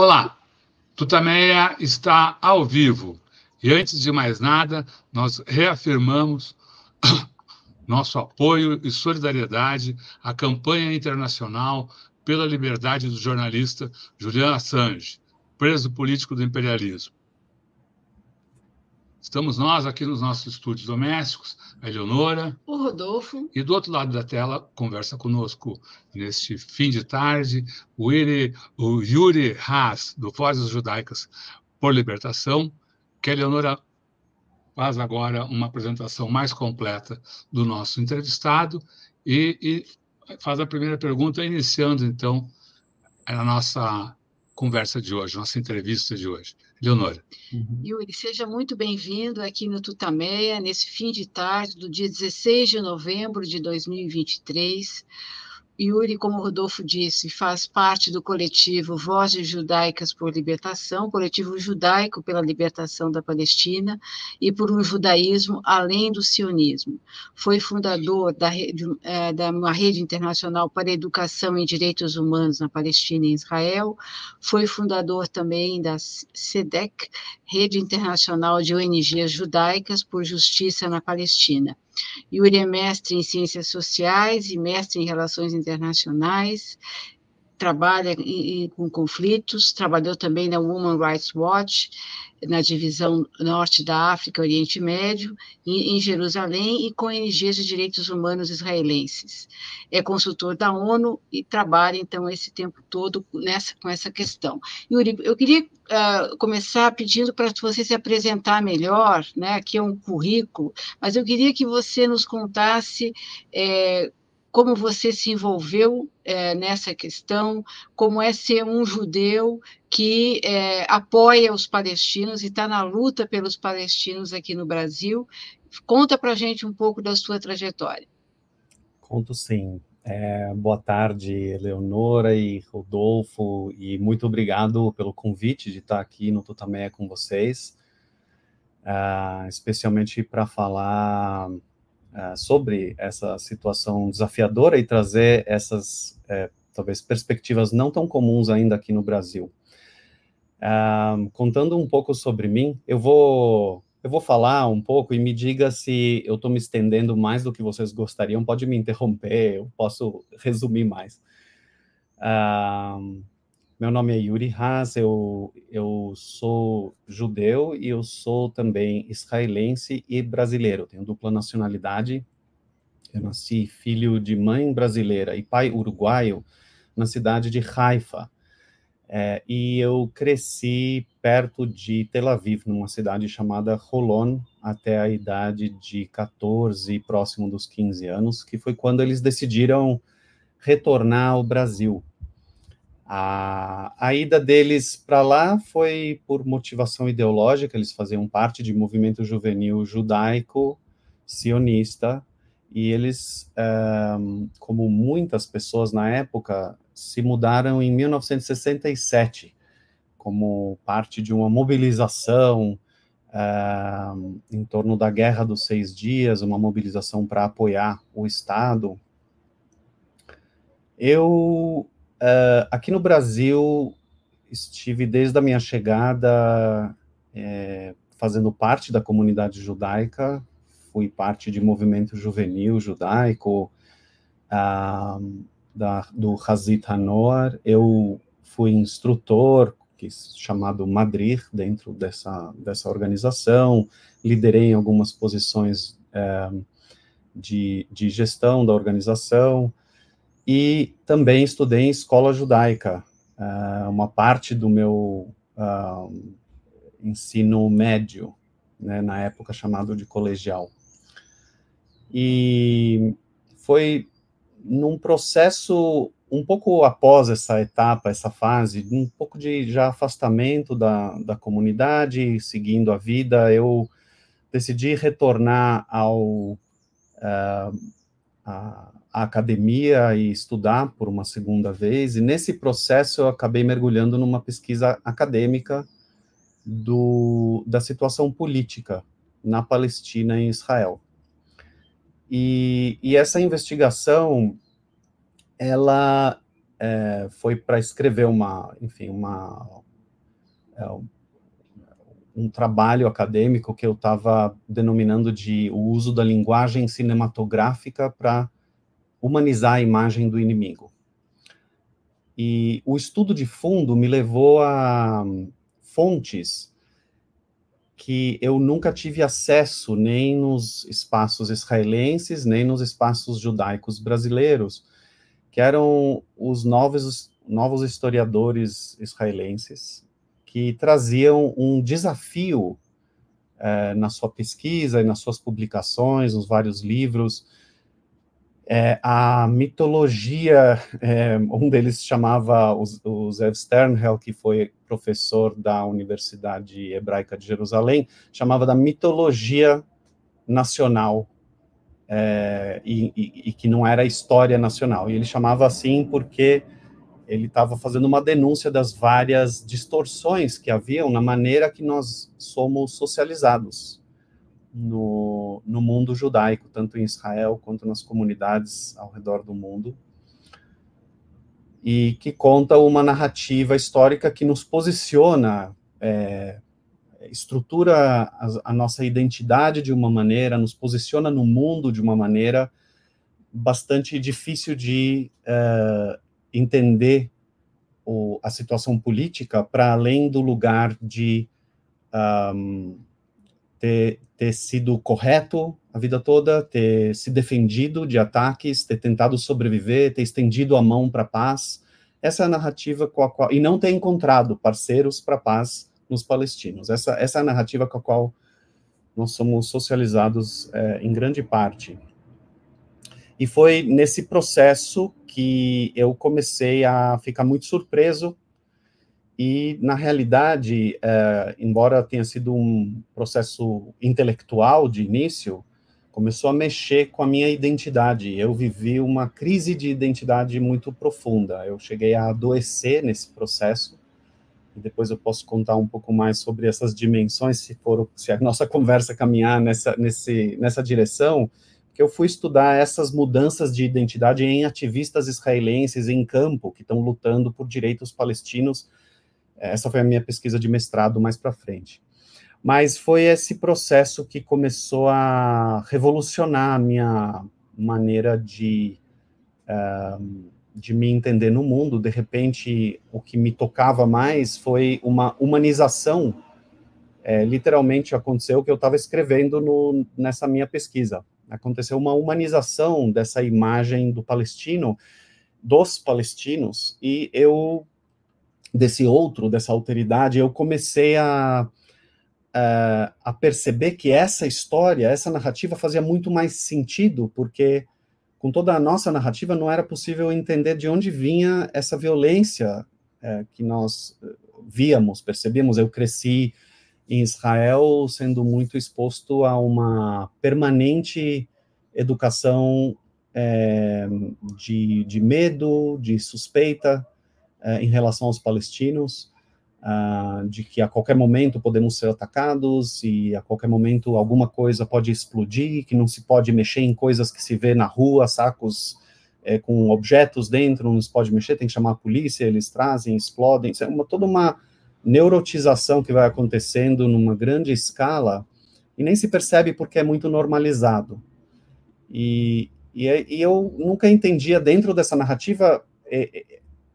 Olá, Tutameia está ao vivo. E antes de mais nada, nós reafirmamos nosso apoio e solidariedade à campanha internacional pela liberdade do jornalista Julian Assange, preso político do imperialismo. Estamos nós aqui nos nossos estúdios domésticos, a Eleonora. O Rodolfo. E do outro lado da tela, conversa conosco neste fim de tarde, o, Iri, o Yuri Haas, do Vozes Judaicas por Libertação, que a Eleonora faz agora uma apresentação mais completa do nosso entrevistado e, e faz a primeira pergunta, iniciando, então, a nossa conversa de hoje, nossa entrevista de hoje. Leonora. Uhum. Yuri, seja muito bem-vindo aqui no Tutameia, nesse fim de tarde do dia 16 de novembro de 2023. Yuri, como o Rodolfo disse, faz parte do coletivo Vozes Judaicas por Libertação, coletivo judaico pela libertação da Palestina e por um judaísmo além do sionismo. Foi fundador da, é, da uma rede internacional para educação em direitos humanos na Palestina e Israel. Foi fundador também da SEDEC, Rede Internacional de ONGs Judaicas por Justiça na Palestina. Yuri é mestre em Ciências Sociais e mestre em Relações Internacionais, trabalha em, com conflitos, trabalhou também na Women Rights Watch, na divisão norte da África, Oriente Médio, em, Jerusalém e com ONGs de direitos humanos israelenses. É consultor da ONU e trabalha, então, esse tempo todo nessa, com essa questão. Yuri, eu queria uh, começar pedindo para você se apresentar melhor, né? aqui é um currículo, mas eu queria que você nos contasse é, como você se envolveu é, nessa questão, como é ser um judeu que é, apoia os palestinos e está na luta pelos palestinos aqui no Brasil. Conta para gente um pouco da sua trajetória. Conto sim. É, boa tarde, Leonora e Rodolfo, e muito obrigado pelo convite de estar aqui no Tutameia com vocês, uh, especialmente para falar uh, sobre essa situação desafiadora e trazer essas, uh, talvez, perspectivas não tão comuns ainda aqui no Brasil. Uh, contando um pouco sobre mim, eu vou eu vou falar um pouco e me diga se eu estou me estendendo mais do que vocês gostariam. Pode me interromper, eu posso resumir mais. Uh, meu nome é Yuri Haas, eu, eu sou judeu e eu sou também israelense e brasileiro. tenho dupla nacionalidade. Eu nasci filho de mãe brasileira e pai uruguaio na cidade de Haifa. É, e eu cresci perto de Tel Aviv, numa cidade chamada Holon, até a idade de 14, próximo dos 15 anos, que foi quando eles decidiram retornar ao Brasil. A, a ida deles para lá foi por motivação ideológica, eles faziam parte de movimento juvenil judaico sionista, e eles, um, como muitas pessoas na época, se mudaram em 1967, como parte de uma mobilização uh, em torno da Guerra dos Seis Dias, uma mobilização para apoiar o Estado. Eu, uh, aqui no Brasil, estive desde a minha chegada é, fazendo parte da comunidade judaica, fui parte de movimento juvenil judaico, uh, da, do Hazit Hanoar, eu fui instrutor, que, chamado Madrid, dentro dessa, dessa organização, liderei em algumas posições é, de, de gestão da organização, e também estudei em escola judaica, é, uma parte do meu uh, ensino médio, né, na época chamado de colegial. E foi num processo um pouco após essa etapa, essa fase, um pouco de já afastamento da, da comunidade, seguindo a vida, eu decidi retornar ao uh, a, a academia e estudar por uma segunda vez, e nesse processo eu acabei mergulhando numa pesquisa acadêmica do, da situação política na Palestina e em Israel. E, e essa investigação, ela é, foi para escrever uma, enfim, uma, é, um trabalho acadêmico que eu estava denominando de o uso da linguagem cinematográfica para humanizar a imagem do inimigo. E o estudo de fundo me levou a fontes que eu nunca tive acesso nem nos espaços israelenses, nem nos espaços judaicos brasileiros, que eram os novos, novos historiadores israelenses, que traziam um desafio é, na sua pesquisa e nas suas publicações, nos vários livros, é, a mitologia, é, um deles chamava o, o Zev Sternhell, que foi professor da Universidade Hebraica de Jerusalém, chamava da mitologia nacional, é, e, e, e, que não era história nacional. E ele chamava assim porque ele estava fazendo uma denúncia das várias distorções que haviam na maneira que nós somos socializados no, no mundo judaico, tanto em Israel quanto nas comunidades ao redor do mundo, e que conta uma narrativa histórica que nos posiciona, é, estrutura a, a, nossa identidade de uma maneira, nos posiciona no mundo de uma maneira bastante difícil de é, entender o, a situação política para além do lugar de um, ter, ter sido correto a vida toda, ter se defendido de ataques, ter tentado sobreviver, ter estendido a mão para a paz. Essa é a narrativa com a qual. E não ter encontrado parceiros para a paz nos palestinos. Essa, essa é a narrativa com a qual nós somos socializados é, em grande parte. E foi nesse processo que eu comecei a ficar muito surpreso e, na realidade, é, embora tenha sido um processo intelectual de início, começou a mexer com a minha identidade. Eu vivi uma crise de identidade muito profunda. Eu cheguei a adoecer nesse processo. E depois eu posso contar um pouco mais sobre essas dimensões, se for se a nossa conversa caminhar nessa, nesse, nessa direção. Que eu fui estudar essas mudanças de identidade em ativistas israelenses em campo que estão lutando por direitos palestinos essa foi a minha pesquisa de mestrado mais para frente. Mas foi esse processo que começou a revolucionar a minha maneira de, uh, de me entender no mundo. De repente, o que me tocava mais foi uma humanização. É, literalmente aconteceu o que eu estava escrevendo no, nessa minha pesquisa. Aconteceu uma humanização dessa imagem do palestino, dos palestinos, e eu desse outro, dessa alteridade, eu comecei a, a, perceber que essa história, essa narrativa fazia muito mais sentido, porque com toda a nossa narrativa não era possível entender de onde vinha essa violência é, que nós eh, víamos, percebíamos. Eu cresci em Israel sendo muito exposto a uma permanente educação é, de, de medo, de suspeita, eh, em relação aos palestinos, uh, de que a qualquer momento podemos ser atacados e a qualquer momento alguma coisa pode explodir, que não se pode mexer em coisas que se vê na rua, sacos eh, com objetos dentro, não se pode mexer, tem que chamar a polícia, eles trazem, explodem, é uma, toda uma neurotização que vai acontecendo numa grande escala e nem se percebe porque é muito normalizado. E, e, e eu nunca entendia dentro dessa narrativa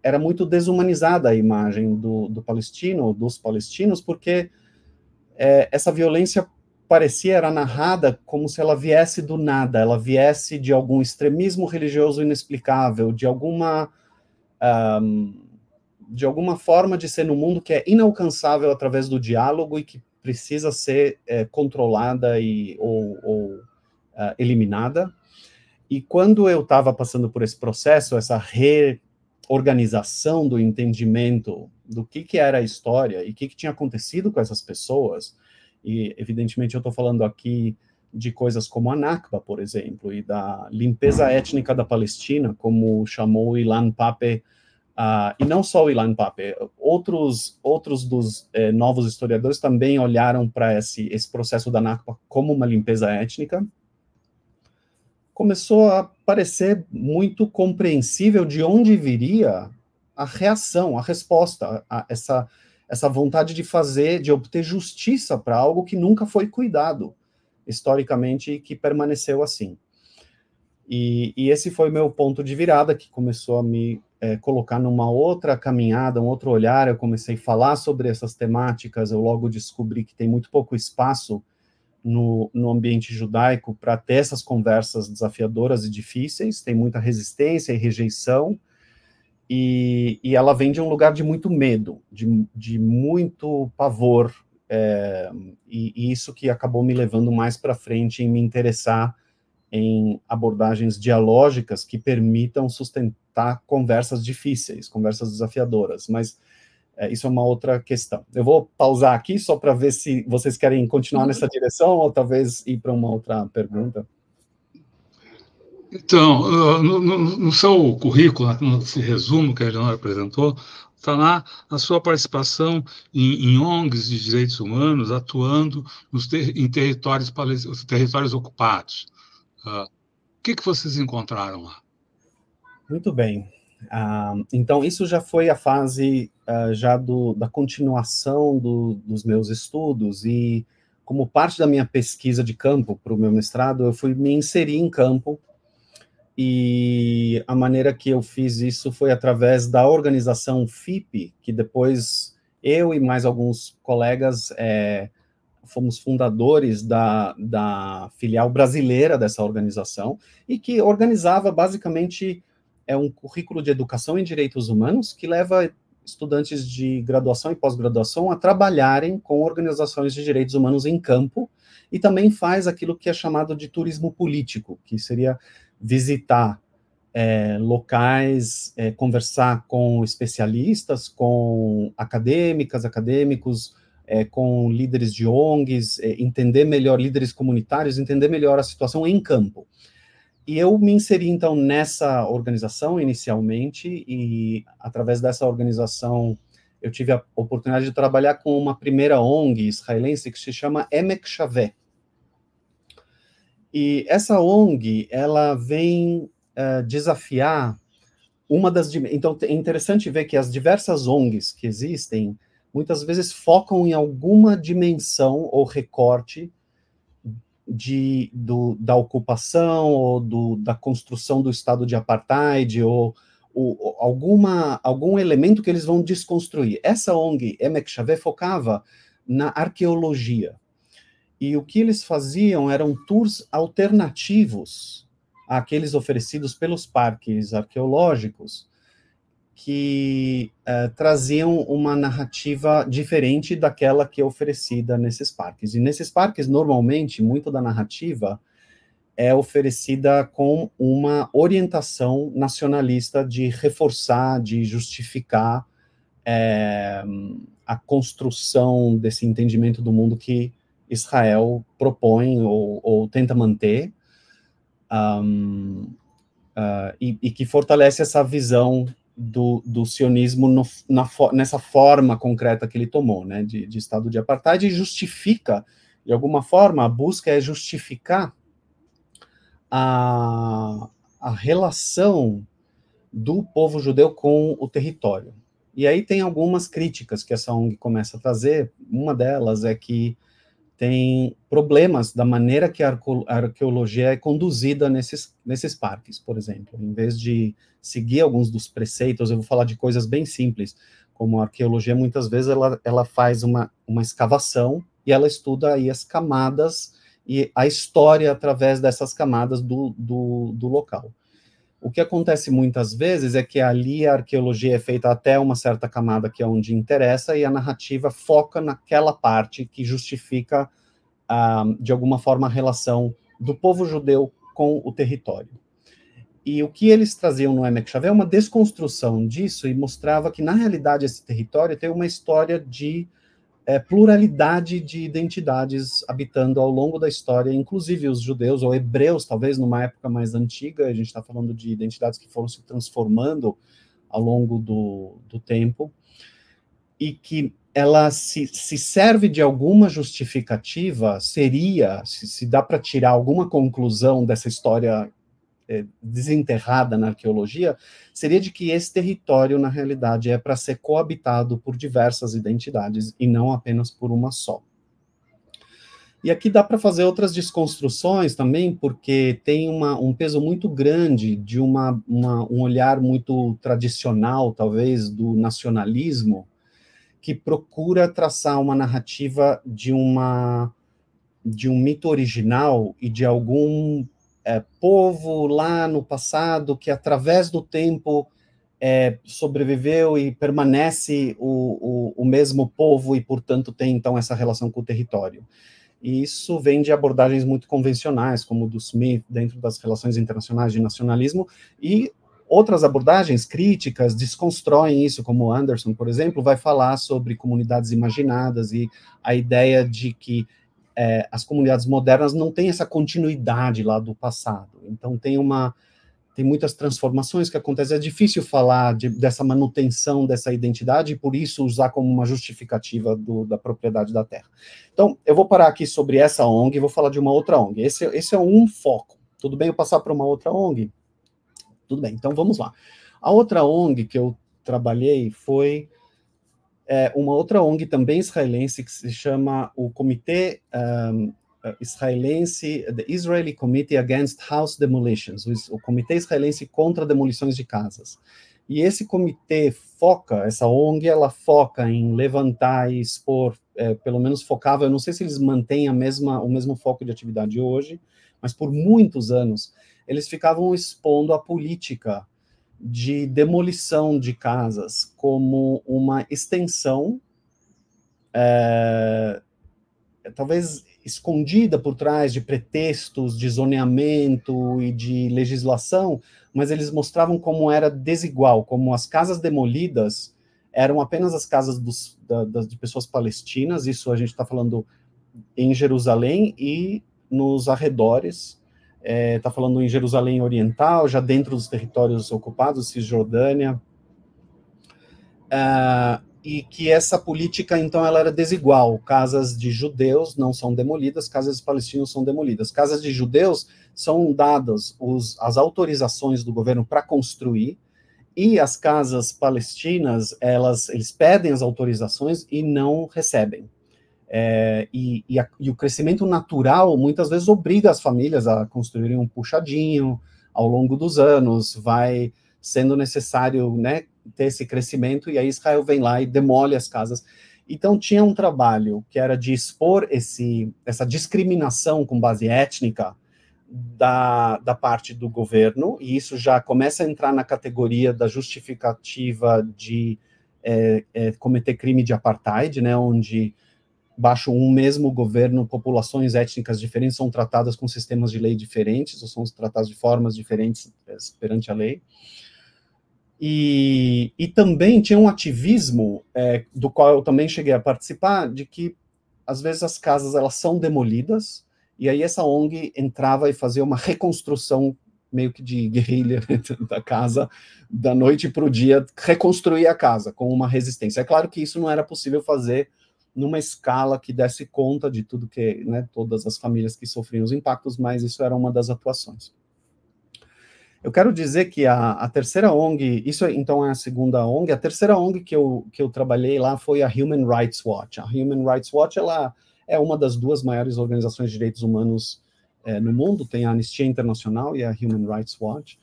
era muito desumanizada a imagem do, do palestino, dos palestinos, porque é, essa violência parecia era narrada como se ela viesse do nada, ela viesse de algum extremismo religioso inexplicável, de alguma um, de alguma forma de ser no mundo que é inalcançável através do diálogo e que precisa ser é, controlada e ou, ou uh, eliminada. E quando eu estava passando por esse processo, essa re, organização do entendimento do que, que era a história e o que, que tinha acontecido com essas pessoas, e evidentemente eu estou falando aqui de coisas como a Nakba, por exemplo, e da limpeza étnica da Palestina, como chamou Ilan Pape, uh, e não só o Ilan Pape, outros, outros dos eh, novos historiadores também olharam para esse, esse processo da Nakba como uma limpeza étnica, começou a parecer muito compreensível de onde viria a reação, a resposta a essa, essa vontade de fazer, de obter justiça para algo que nunca foi cuidado historicamente e que permaneceu assim. E, e, esse foi meu ponto de virada que começou a me é, colocar numa outra caminhada, um outro olhar. Eu comecei a falar sobre essas temáticas. Eu logo descobri que tem muito pouco espaço no, no ambiente judaico para ter essas conversas desafiadoras e difíceis. Tem muita resistência e rejeição. E, e ela vem de um lugar de muito medo, de, de muito pavor. É, e, e isso que acabou me levando mais para frente em me interessar em abordagens dialógicas que permitam sustentar conversas difíceis, conversas desafiadoras, mas é, isso é uma outra questão. Eu vou pausar aqui só para ver se vocês querem continuar nessa direção ou talvez ir para uma outra pergunta. Então, no, no, no seu currículo, nesse resumo que a Eleonora apresentou, está lá a sua participação em, em, ONGs de direitos humanos, atuando nos ter, em territórios, territórios ocupados. Uh, o que, que vocês encontraram lá? Muito bem. Uh, então, isso já foi a fase uh, já do, da continuação do, dos meus estudos e como parte da minha pesquisa de campo para o meu mestrado, eu fui me inserir em campo e a maneira que eu fiz isso foi através da organização FIP, que depois eu e mais alguns colegas é, fomos fundadores da, da filial brasileira dessa organização, e que organizava basicamente é um currículo de educação em direitos humanos que leva estudantes de graduação e pós-graduação a trabalharem com organizações de direitos humanos em campo e também faz aquilo que é chamado de turismo político, que seria visitar é, locais, é, conversar com especialistas, com acadêmicas, acadêmicos, é, com líderes de ONGs, é, entender melhor, líderes comunitários, entender melhor a situação em campo. E eu me inseri, então, nessa organização inicialmente, e através dessa organização eu tive a oportunidade de trabalhar com uma primeira ONG israelense que se chama Emek Shavé. E essa ONG, ela vem uh, desafiar uma das... Então, é interessante ver que as diversas ONGs que existem, muitas vezes focam em alguma dimensão ou recorte de, do, da ocupação ou do, da construção do estado de apartheid ou, ou, alguma, algum elemento que eles vão desconstruir. Essa ONG, Emek Xavier, focava na arqueologia. E o que eles faziam eram tours alternativos àqueles oferecidos pelos parques arqueológicos, que uh, traziam uma narrativa diferente daquela que é oferecida nesses parques. E nesses parques, normalmente, muito da narrativa é oferecida com uma orientação nacionalista de reforçar, de justificar é, a construção desse entendimento do mundo que Israel propõe ou, ou tenta manter, um, uh, e, e que fortalece essa visão do, do sionismo no, na, nessa forma concreta que ele tomou, né, de, de estado de apartheid, e justifica, de alguma forma, a busca é justificar a, a relação do povo judeu com o território. E aí tem algumas críticas que essa ONG começa a trazer, uma delas é que tem problemas da maneira que a arqueologia é conduzida nesses, nesses parques, por exemplo. Em vez de seguir alguns dos preceitos, eu vou falar de coisas bem simples, como a arqueologia, muitas vezes ela, ela faz uma, uma escavação e ela estuda aí as camadas e a história através dessas camadas do, do, do local. O que acontece muitas vezes é que ali a arqueologia é feita até uma certa camada que é onde interessa e a narrativa foca naquela parte que justifica, ah, de alguma forma, a relação do povo judeu com o território. E o que eles traziam no Emek Xavier é uma desconstrução disso e mostrava que, na realidade, esse território tem uma história de é, pluralidade de identidades habitando ao longo da história, inclusive os judeus ou hebreus, talvez numa época mais antiga, a gente está falando de identidades que foram se transformando ao longo do, do tempo, e que ela se, se serve de alguma justificativa, seria, se, se dá para tirar alguma conclusão dessa história desenterrada na arqueologia, seria de que esse território, na realidade, é para ser coabitado por diversas identidades e não apenas por uma só. E aqui dá para fazer outras desconstruções também, porque tem uma, um peso muito grande de uma, uma, um olhar muito tradicional, talvez, do nacionalismo, que procura traçar uma narrativa de uma de um mito original e de algum é, povo lá no passado que, através do tempo, é, sobreviveu e permanece o, o, o mesmo povo e, portanto, tem então essa relação com o território. E isso vem de abordagens muito convencionais, como do Smith, dentro das relações internacionais de nacionalismo, e outras abordagens críticas desconstroem isso, como Anderson, por exemplo, vai falar sobre comunidades imaginadas e a ideia de que é, as comunidades modernas não têm essa continuidade lá do passado. Então, tem uma tem muitas transformações que acontecem. É difícil falar de, dessa manutenção dessa identidade e, por isso, usar como uma justificativa do, da propriedade da terra. Então, eu vou parar aqui sobre essa ONG e vou falar de uma outra ONG. Esse, esse é um foco. Tudo bem eu passar para uma outra ONG? Tudo bem, então vamos lá. A outra ONG que eu trabalhei foi é, uma outra ONG também israelense que se chama o Comitê um, israelense, the Israeli Committee Against House Demolitions, o, o Comitê Israelense contra Demolições de Casas. E esse comitê foca, essa ONG, ela foca em levantar e expor, é, pelo menos focava, eu não sei se eles mantêm a mesma, o mesmo foco de atividade hoje, mas por muitos anos eles ficavam expondo a política de demolição de casas como uma extensão, é, talvez escondida por trás de pretextos de zoneamento e de legislação, mas eles mostravam como era desigual, como as casas demolidas eram apenas as casas dos, da, das, de pessoas palestinas, isso a gente está falando em Jerusalém e nos arredores, está é, tá falando em Jerusalém Oriental, já dentro dos territórios ocupados, Cisjordânia, uh, e que essa política, então, ela era desigual. Casas de judeus não são demolidas, casas de palestinos são demolidas. Casas de judeus são dadas os, as autorizações do governo para construir, e as casas palestinas, elas, eles pedem as autorizações e não recebem. É, e, e, a, e, o crescimento natural muitas vezes obriga as famílias a construírem um puxadinho ao longo dos anos, vai sendo necessário né, ter esse crescimento, e aí Israel vem lá e demole as casas. Então tinha um trabalho que era de expor esse, essa discriminação com base étnica da, da parte do governo, e isso já começa a entrar na categoria da justificativa de é, é, cometer crime de apartheid, né, onde baixo um mesmo governo, populações étnicas diferentes são tratadas com sistemas de lei diferentes, ou são tratadas de formas diferentes é, perante a lei. E, e também tinha um ativismo, é, do qual eu também cheguei a participar, de que às vezes as casas elas são demolidas, e aí essa ONG entrava e fazia uma reconstrução meio que de guerrilha da casa, da noite para o dia, reconstruir a casa com uma resistência. É claro que isso não era possível fazer numa escala que desse conta de tudo que, né, todas as famílias que sofriam os impactos, mas isso era uma das atuações. Eu quero dizer que a, a, terceira ONG, isso então é a segunda ONG, a terceira ONG que eu, que eu trabalhei lá foi a Human Rights Watch. A Human Rights Watch ela é uma das duas maiores organizações de direitos humanos é, no mundo, tem a Anistia Internacional e a Human Rights Watch.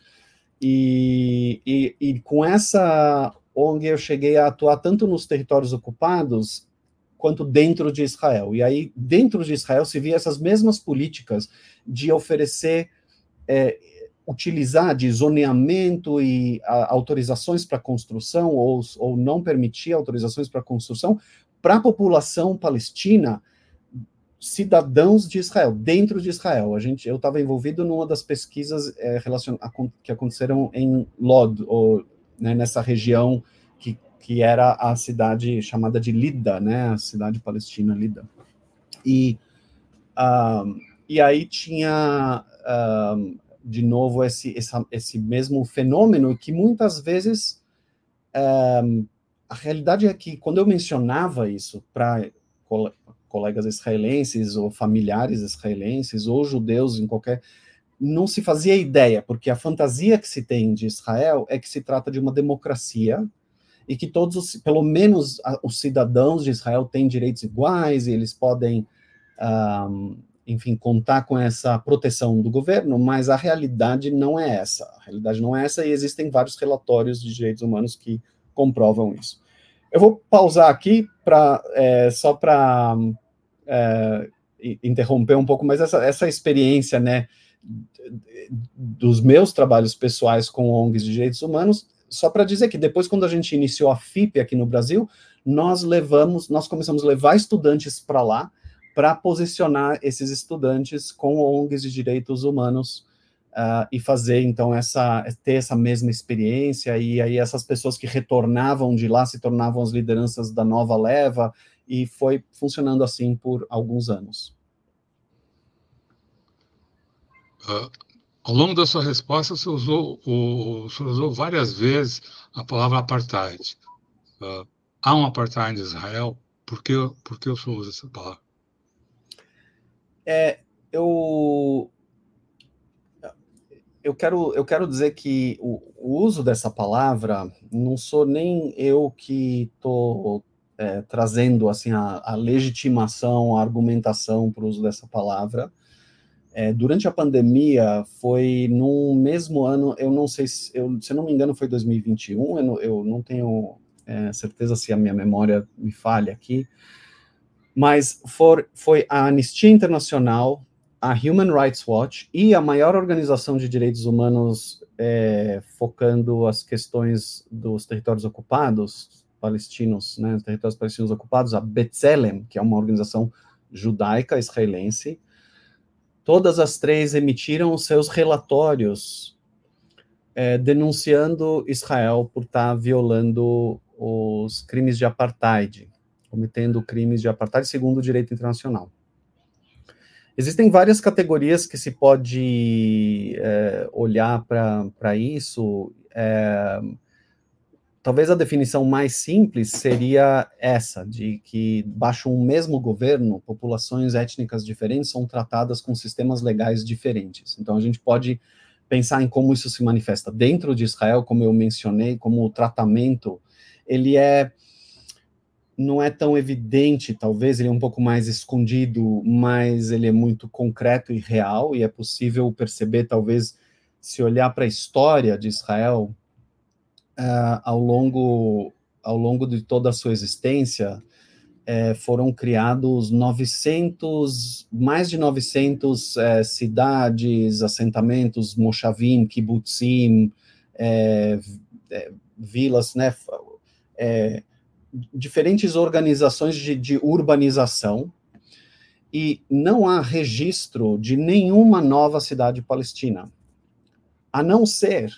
E, e, e com essa ONG eu cheguei a atuar tanto nos territórios ocupados quanto dentro de Israel. E aí, dentro de Israel, se via essas mesmas políticas de oferecer é, utilizar de zoneamento e a, autorizações para construção ou, ou não permitir autorizações para construção para a população palestina, cidadãos de Israel, dentro de Israel. A gente, eu estava envolvido numa das pesquisas é, relacion, a, que aconteceram em Lod, ou, né, nessa região que, era a cidade chamada de Lida, né, a cidade palestina Lida. E, um, e aí tinha um, de novo esse, essa, esse mesmo fenômeno que muitas vezes um, a realidade é que quando eu mencionava isso para colegas israelenses ou familiares israelenses ou judeus em qualquer não se fazia ideia, porque a fantasia que se tem de Israel é que se trata de uma democracia e que todos, os, pelo menos os cidadãos de Israel têm direitos iguais e eles podem, um, enfim, contar com essa proteção do governo, mas a realidade não é essa. A realidade não é essa e existem vários relatórios de direitos humanos que comprovam isso. Eu vou pausar aqui para é, só para é, interromper um pouco, mas essa, essa experiência, né, dos meus trabalhos pessoais com ONGs de direitos humanos, só para dizer que depois, quando a gente iniciou a FIP aqui no Brasil, nós levamos, nós começamos a levar estudantes para lá para posicionar esses estudantes com ONGs de direitos humanos uh, e fazer então essa ter essa mesma experiência e aí essas pessoas que retornavam de lá se tornavam as lideranças da nova leva e foi funcionando assim por alguns anos. Uh, ao longo da sua resposta, você usou, o, você usou várias vezes a palavra apartheid. Uh, há um apartheid em Israel? Por que, por que o senhor usa essa palavra? É, eu, eu, quero, eu quero dizer que o, o uso dessa palavra, não sou nem eu que estou é, trazendo assim a, a, legitimação, a argumentação para o uso dessa palavra. É, durante a pandemia, foi no mesmo ano, eu não sei se, eu, se não me engano, foi 2021, eu não, eu não tenho é, certeza se a minha memória me falha aqui, mas for, foi a Anistia Internacional, a Human Rights Watch e a maior organização de direitos humanos é, focando as questões dos territórios ocupados, palestinos, né, territórios palestinos ocupados, a B'Tselem, que é uma organização judaica israelense, todas as três emitiram seus relatórios é, denunciando Israel por estar tá violando os crimes de apartheid, cometendo crimes de apartheid segundo o direito internacional. Existem várias categorias que se pode é, olhar para isso. É, talvez a definição mais simples seria essa, de que, baixo um mesmo governo, populações étnicas diferentes são tratadas com sistemas legais diferentes. Então, a gente pode pensar em como isso se manifesta dentro de Israel, como eu mencionei, como o tratamento, ele é não é tão evidente, talvez ele é um pouco mais escondido, mas ele é muito concreto e real, e é possível perceber, talvez, se olhar para a história de Israel uh, ao, longo, ao longo de toda a sua existência, uh, foram criados 900, mais de 900 uh, eh, cidades, assentamentos, moshavim, kibbutzim, vilas, né, diferentes organizações de, de urbanização. E não há registro de nenhuma nova cidade palestina, a não ser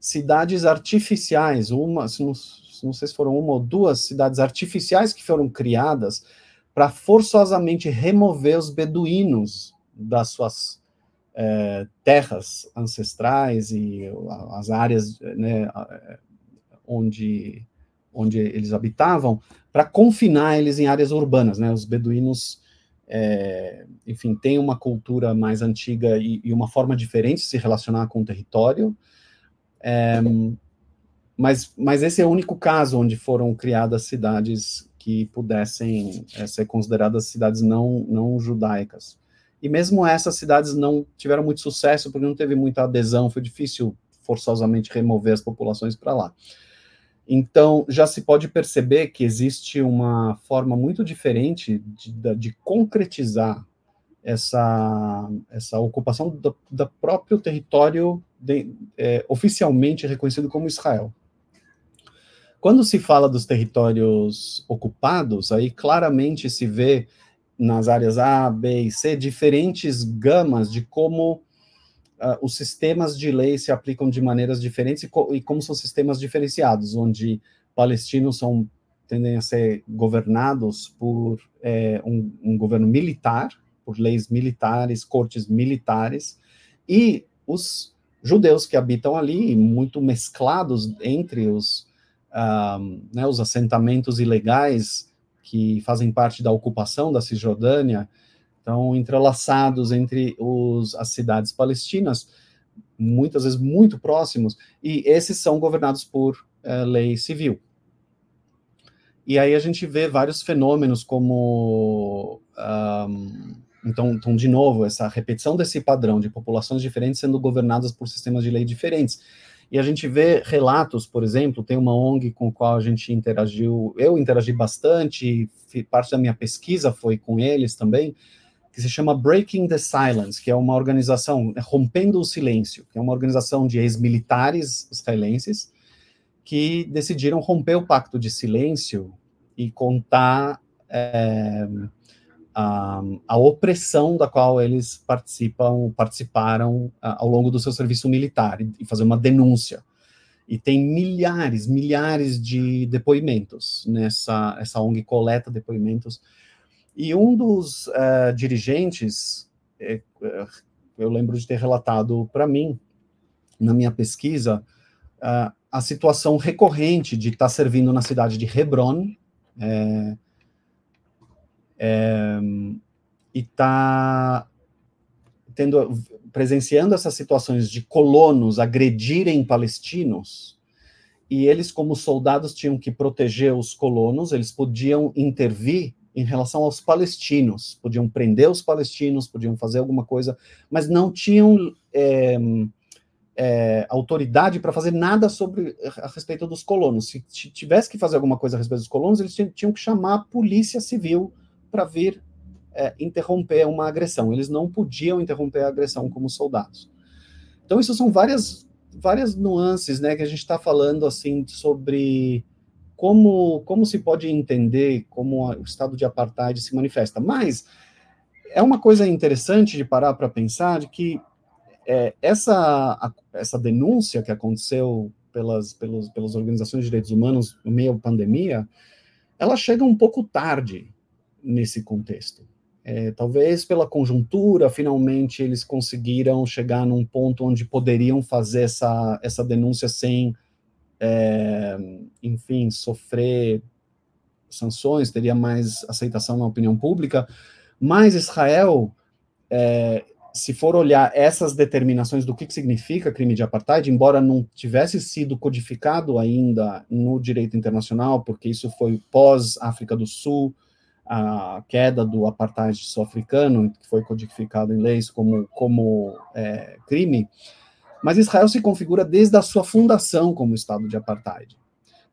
cidades artificiais, uma, não, sei se foram uma ou duas cidades artificiais que foram criadas para forçosamente remover os beduínos das suas é, terras ancestrais e as áreas né, onde onde eles habitavam, para confinar eles em áreas urbanas, né? Os beduínos, é, enfim, têm uma cultura mais antiga e, e, uma forma diferente de se relacionar com o território, é, mas, mas esse é o único caso onde foram criadas cidades que pudessem é, ser consideradas cidades não, não judaicas. E mesmo essas cidades não tiveram muito sucesso, porque não teve muita adesão, foi difícil forçosamente remover as populações para lá. Então, já se pode perceber que existe uma forma muito diferente de, de concretizar essa, essa ocupação do, do próprio território de, é, oficialmente reconhecido como Israel. Quando se fala dos territórios ocupados, aí claramente se vê nas áreas A, B e C diferentes gamas de como uh, os sistemas de lei se aplicam de maneiras diferentes e, co e, como são sistemas diferenciados, onde palestinos são tendem a ser governados por é, um, um, governo militar, por leis militares, cortes militares, e os judeus que habitam ali, muito mesclados entre os, um, né, os assentamentos ilegais que fazem parte da ocupação da Cisjordânia, estão entrelaçados entre os, as cidades palestinas, muitas vezes muito próximos, e esses são governados por uh, lei civil. E aí a gente vê vários fenômenos como um, então, então, de novo, essa repetição desse padrão de populações diferentes sendo governadas por sistemas de lei diferentes. E a gente vê relatos, por exemplo, tem uma ONG com a qual a gente interagiu, eu interagi bastante, parte da minha pesquisa foi com eles também, que se chama Breaking the Silence, que é uma organização, é Rompendo o Silêncio, que é uma organização de ex-militares israelenses que decidiram romper o pacto de silêncio e contar é, a, a, opressão da qual eles participam, participaram a, ao longo do seu serviço militar e, fazer uma denúncia. E tem milhares, milhares de depoimentos nessa essa ONG coleta depoimentos. E um dos uh, dirigentes, é, é, eu lembro de ter relatado para mim, na minha pesquisa, uh, a situação recorrente de estar tá servindo na cidade de Hebron, é, é, e está tendo presenciando essas situações de colonos agredirem palestinos e eles como soldados tinham que proteger os colonos, eles podiam intervir em relação aos palestinos, podiam prender os palestinos, podiam fazer alguma coisa, mas não tinham é, é, autoridade para fazer nada sobre a respeito dos colonos. Se tivesse que fazer alguma coisa a respeito dos colonos, eles tinham, que chamar a polícia civil para vir é, interromper uma agressão. Eles não podiam interromper a agressão como soldados. Então, isso são várias, várias nuances né, que a gente está falando assim sobre como, como se pode entender como o estado de apartheid se manifesta. Mas é uma coisa interessante de parar para pensar de que é, essa, essa denúncia que aconteceu pelas, pelos, pelas organizações de direitos humanos no meio da pandemia, ela chega um pouco tarde nesse contexto. É, talvez pela conjuntura, finalmente eles conseguiram chegar num ponto onde poderiam fazer essa, essa denúncia sem, é, enfim, sofrer sanções, teria mais aceitação na opinião pública, mas Israel, é, se for olhar essas determinações do que, que significa crime de apartheid, embora não tivesse sido codificado ainda no direito internacional, porque isso foi pós-África do Sul, a queda do apartheid sul-africano, que foi codificado em leis como, como é, crime, mas Israel se configura desde a sua fundação como Estado de apartheid.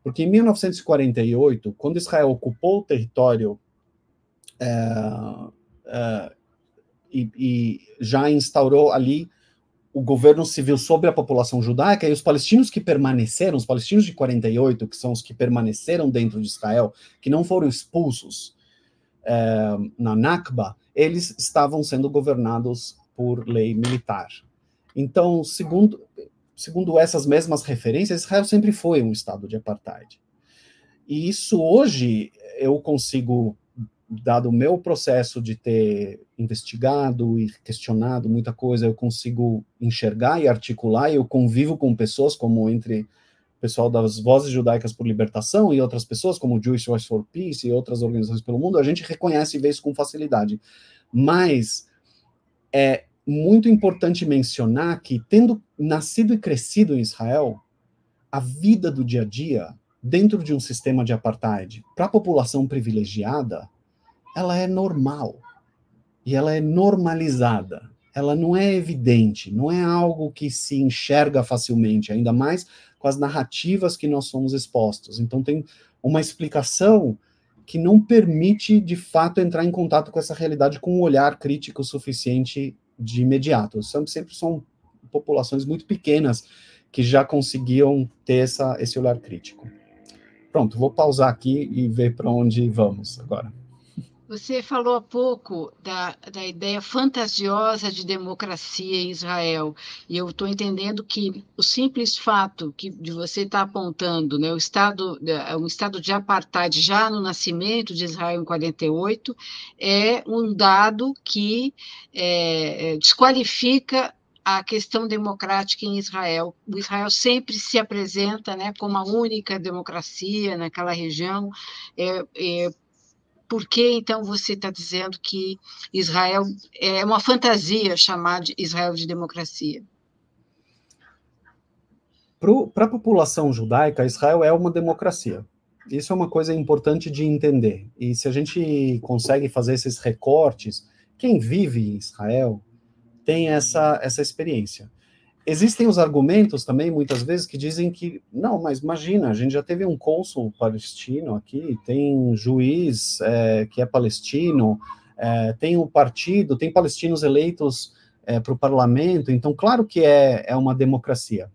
Porque em 1948, quando Israel ocupou o território é, é, e, e já instaurou ali o governo civil sobre a população judaica e os palestinos que permaneceram, os palestinos de 48, que são os que permaneceram dentro de Israel, que não foram expulsos, na Nakba, eles estavam sendo governados por lei militar. Então, segundo, segundo essas mesmas referências, Israel sempre foi um estado de apartheid. E isso hoje eu consigo, dado o meu processo de ter investigado e questionado muita coisa, eu consigo enxergar e articular, e eu convivo com pessoas como entre pessoal das Vozes Judaicas por Libertação e outras pessoas, como Jewish Voice for Peace e outras organizações pelo mundo, a gente reconhece e vê isso com facilidade. Mas é muito importante mencionar que, tendo nascido e crescido em Israel, a vida do dia a dia, dentro de um sistema de apartheid, para a população privilegiada, ela é normal. E ela é normalizada ela não é evidente, não é algo que se enxerga facilmente, ainda mais com as narrativas que nós somos expostos. Então tem uma explicação que não permite de fato entrar em contato com essa realidade com um olhar crítico suficiente de imediato. São, sempre são populações muito pequenas que já conseguiam ter essa, esse olhar crítico. Pronto, vou pausar aqui e ver para onde vamos agora. Você falou há pouco da, da ideia fantasiosa de democracia em Israel, e eu estou entendendo que o simples fato que, de você estar tá apontando, né, o estado, é, um estado de apartheid já no nascimento de Israel em 48, é um dado que é, é, desqualifica a questão democrática em Israel. O Israel sempre se apresenta né, como a única democracia naquela região. É, é, por que então você está dizendo que Israel é uma fantasia chamar de Israel de democracia? Para a população judaica, Israel é uma democracia. Isso é uma coisa importante de entender. E se a gente consegue fazer esses recortes, quem vive em Israel tem essa, essa experiência. Existem os argumentos também, muitas vezes, que dizem que, não, mas imagina, a gente já teve um cônsul palestino aqui, tem juiz é, que é palestino, é, tem um partido, tem palestinos eleitos é, para o parlamento, então, claro que é, é uma democracia.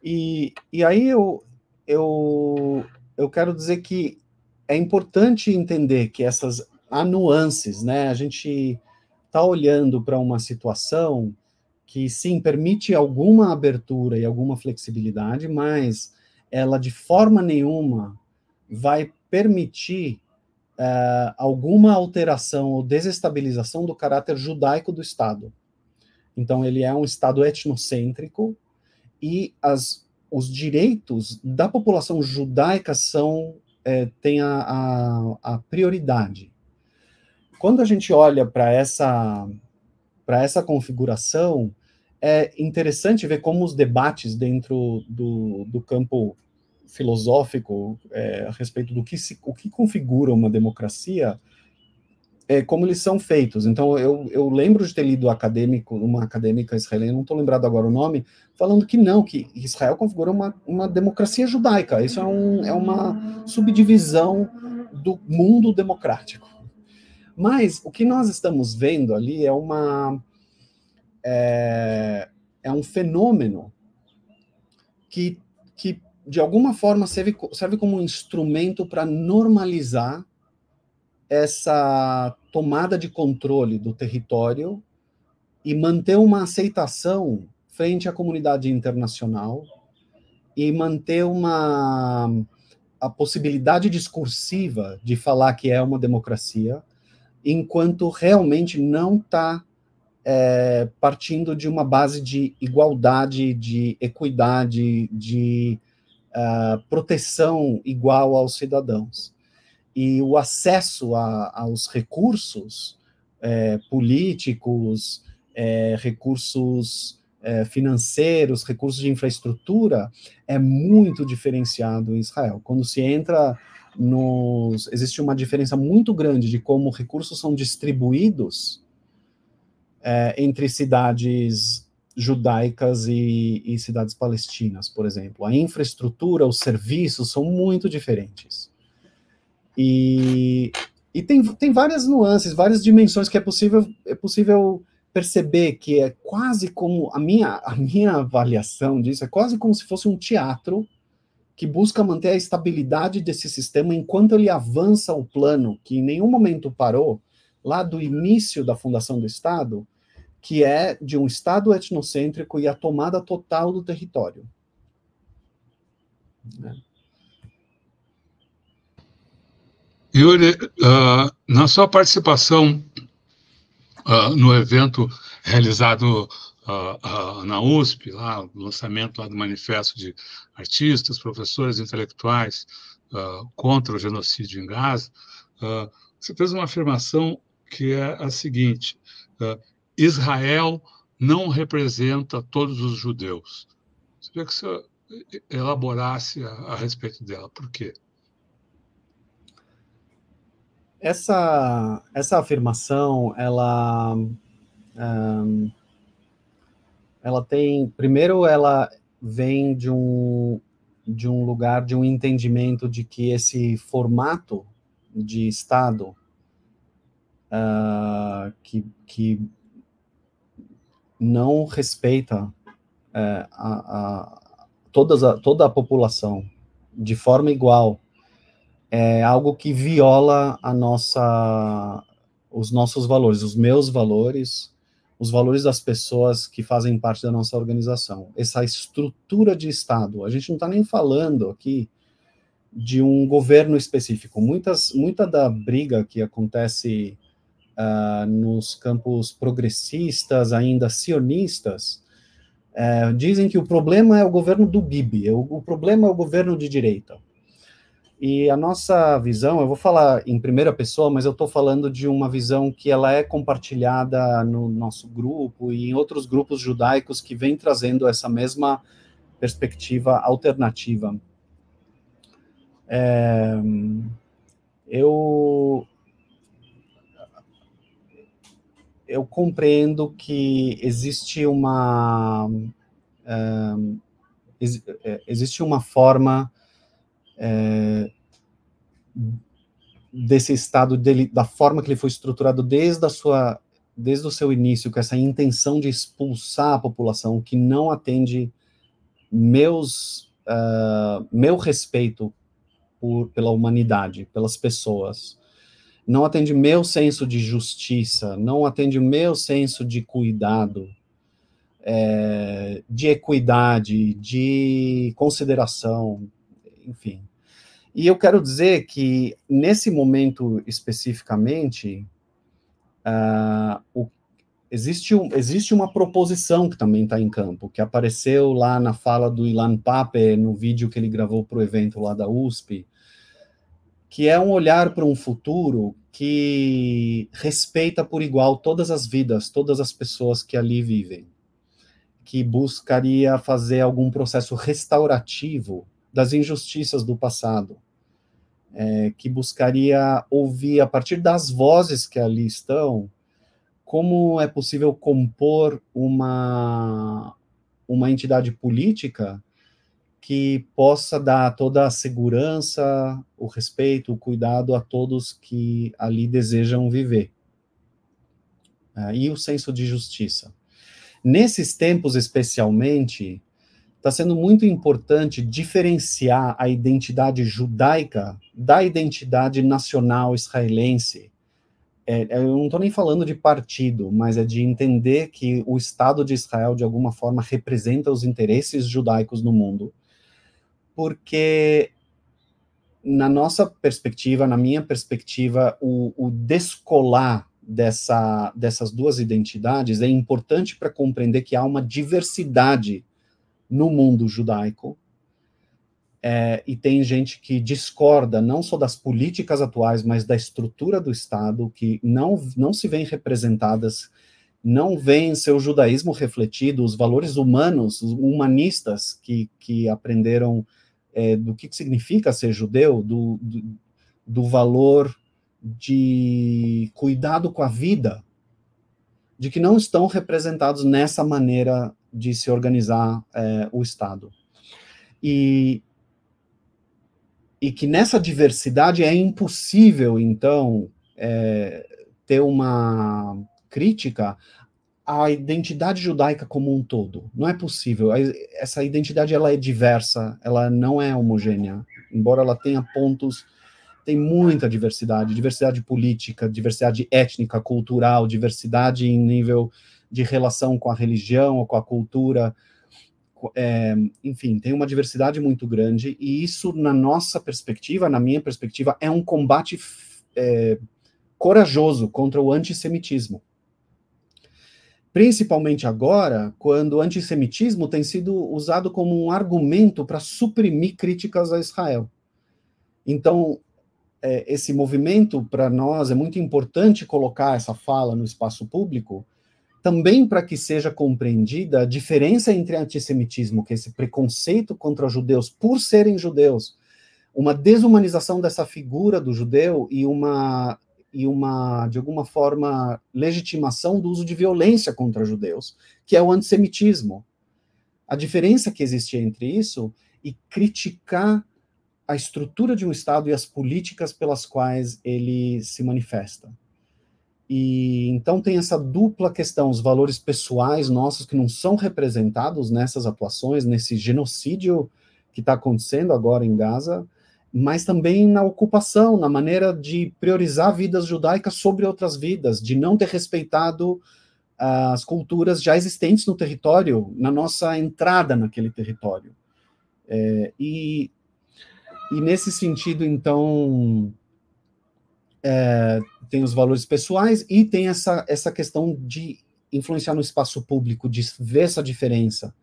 E, e aí eu, eu, eu quero dizer que é importante entender que essas há nuances, né? A gente está olhando para uma situação que sim permite alguma abertura e alguma flexibilidade, mas ela de forma nenhuma vai permitir uh, alguma alteração ou desestabilização do caráter judaico do Estado. Então, ele é um Estado etnocêntrico e as, os direitos da população judaica são é, têm a, a, a prioridade. Quando a gente olha para essa para essa configuração, é interessante ver como os debates dentro do, do campo filosófico é, a respeito do que, se, o que configura uma democracia, é, como eles são feitos. Então, eu, eu lembro de ter lido acadêmico, uma acadêmica israelense, não estou lembrado agora o nome, falando que não, que Israel configura uma, uma democracia judaica. Isso é, um, é uma subdivisão do mundo democrático. Mas o que nós estamos vendo ali é uma é, é um fenômeno que, que de alguma forma serve, serve como um instrumento para normalizar essa tomada de controle do território e manter uma aceitação frente à comunidade internacional e manter uma a possibilidade discursiva de falar que é uma democracia enquanto realmente não está é, partindo de uma base de igualdade, de equidade, de uh, proteção igual aos cidadãos. E o acesso a, aos recursos é, políticos, é, recursos é, financeiros, recursos de infraestrutura, é muito diferenciado em Israel. Quando se entra nos. Existe uma diferença muito grande de como recursos são distribuídos é, entre cidades judaicas e, e, cidades palestinas, por exemplo. A infraestrutura, os serviços são muito diferentes. E, e tem, tem várias nuances, várias dimensões que é possível, é possível perceber que é quase como a minha, a minha avaliação disso é quase como se fosse um teatro que busca manter a estabilidade desse sistema enquanto ele avança o plano, que em nenhum momento parou, lá do início da fundação do Estado, que é de um Estado etnocêntrico e a tomada total do território. Né? Yuri, uh, na sua participação uh, no evento realizado uh, na USP, lá, lançamento lá do manifesto de artistas, professores, intelectuais uh, contra o genocídio em Gaza, uh, você fez uma afirmação que é a seguinte: Israel não representa todos os judeus. Você queria que você elaborasse a, a respeito dela. Por quê? Essa, essa afirmação, ela um, ela tem, primeiro, ela vem de um, de um lugar de um entendimento de que esse formato de Estado uh, que, que não respeita uh, a, a, todas a, toda a população de forma igual é algo que viola a nossa os nossos valores, os meus valores, os valores das pessoas que fazem parte da nossa organização. Essa estrutura de Estado. A gente não está nem falando aqui de um governo específico. Muitas, muita da briga que acontece uh, nos campos progressistas, ainda sionistas, uh, dizem que o problema é o governo do Bibi, o, o problema é o governo de direita. E a nossa visão, eu vou falar em primeira pessoa, mas eu estou falando de uma visão que ela é compartilhada no nosso grupo e em outros grupos judaicos que vem trazendo essa mesma perspectiva alternativa. É, eu eu compreendo que existe uma ex, é, existe uma forma uh, desse estado dele, da forma que ele foi estruturado desde a sua desde o seu início com essa intenção de expulsar a população que não atende meus uh, meu respeito por, pela humanidade pelas pessoas. Não atende meu senso de justiça, não atende meu senso de cuidado, é, de equidade, de consideração, enfim. E eu quero dizer que, nesse momento especificamente, uh, o, existe, um, existe uma proposição que também está em campo, que apareceu lá na fala do Ilan Pape, no vídeo que ele gravou para o evento lá da USP, que é um olhar para um futuro que respeita por igual todas as vidas, todas as pessoas que ali vivem, que buscaria fazer algum processo restaurativo das injustiças do passado, é, que buscaria ouvir a partir das vozes que ali estão, como é possível compor uma uma entidade política que possa dar toda a segurança, o respeito, o cuidado a todos que ali desejam viver. Uh, e o senso de justiça. Nesses tempos, especialmente, está sendo muito importante diferenciar a identidade judaica da identidade nacional israelense. É, eu não estou nem falando de partido, mas é de entender que o Estado de Israel, de alguma forma, representa os interesses judaicos no mundo porque na nossa perspectiva, na minha perspectiva, o, o descolar dessa, dessas duas identidades é importante para compreender que há uma diversidade no mundo judaico. É, e tem gente que discorda não só das políticas atuais, mas da estrutura do Estado, que não, não se vêem representadas, não veem seu judaísmo refletido, os valores humanos, humanistas que, que aprenderam é, do que, que significa ser judeu, do, do, do valor de cuidado com a vida, de que não estão representados nessa maneira de se organizar é, o Estado. E, e que nessa diversidade é impossível, então, é, ter uma crítica a identidade judaica como um todo. Não é possível. Essa identidade ela é diversa, ela não é homogênea. Embora ela tenha pontos, tem muita diversidade, diversidade política, diversidade étnica, cultural, diversidade em nível de relação com a religião ou com a cultura. É, enfim, tem uma diversidade muito grande e isso, na nossa perspectiva, na minha perspectiva, é um combate é, corajoso contra o antissemitismo principalmente agora, quando o antissemitismo tem sido usado como um argumento para suprimir críticas a Israel. Então, é, esse movimento, para nós, é muito importante colocar essa fala no espaço público, também para que seja compreendida a diferença entre antissemitismo, que é esse preconceito contra judeus por serem judeus, uma desumanização dessa figura do judeu e uma e uma, de alguma forma, legitimação do uso de violência contra judeus, que é o antissemitismo. A diferença que existe entre isso e criticar a estrutura de um Estado e as políticas pelas quais ele se manifesta. E então tem essa dupla questão, os valores pessoais nossos que não são representados nessas atuações, nesse genocídio que está acontecendo agora em Gaza, mas também na ocupação, na maneira de priorizar vidas judaicas sobre outras vidas, de não ter respeitado as culturas já existentes no território, na nossa entrada naquele território. É, e, e, nesse sentido, então, é, tem os valores pessoais e tem essa, essa questão de influenciar no espaço público, de ver essa diferença,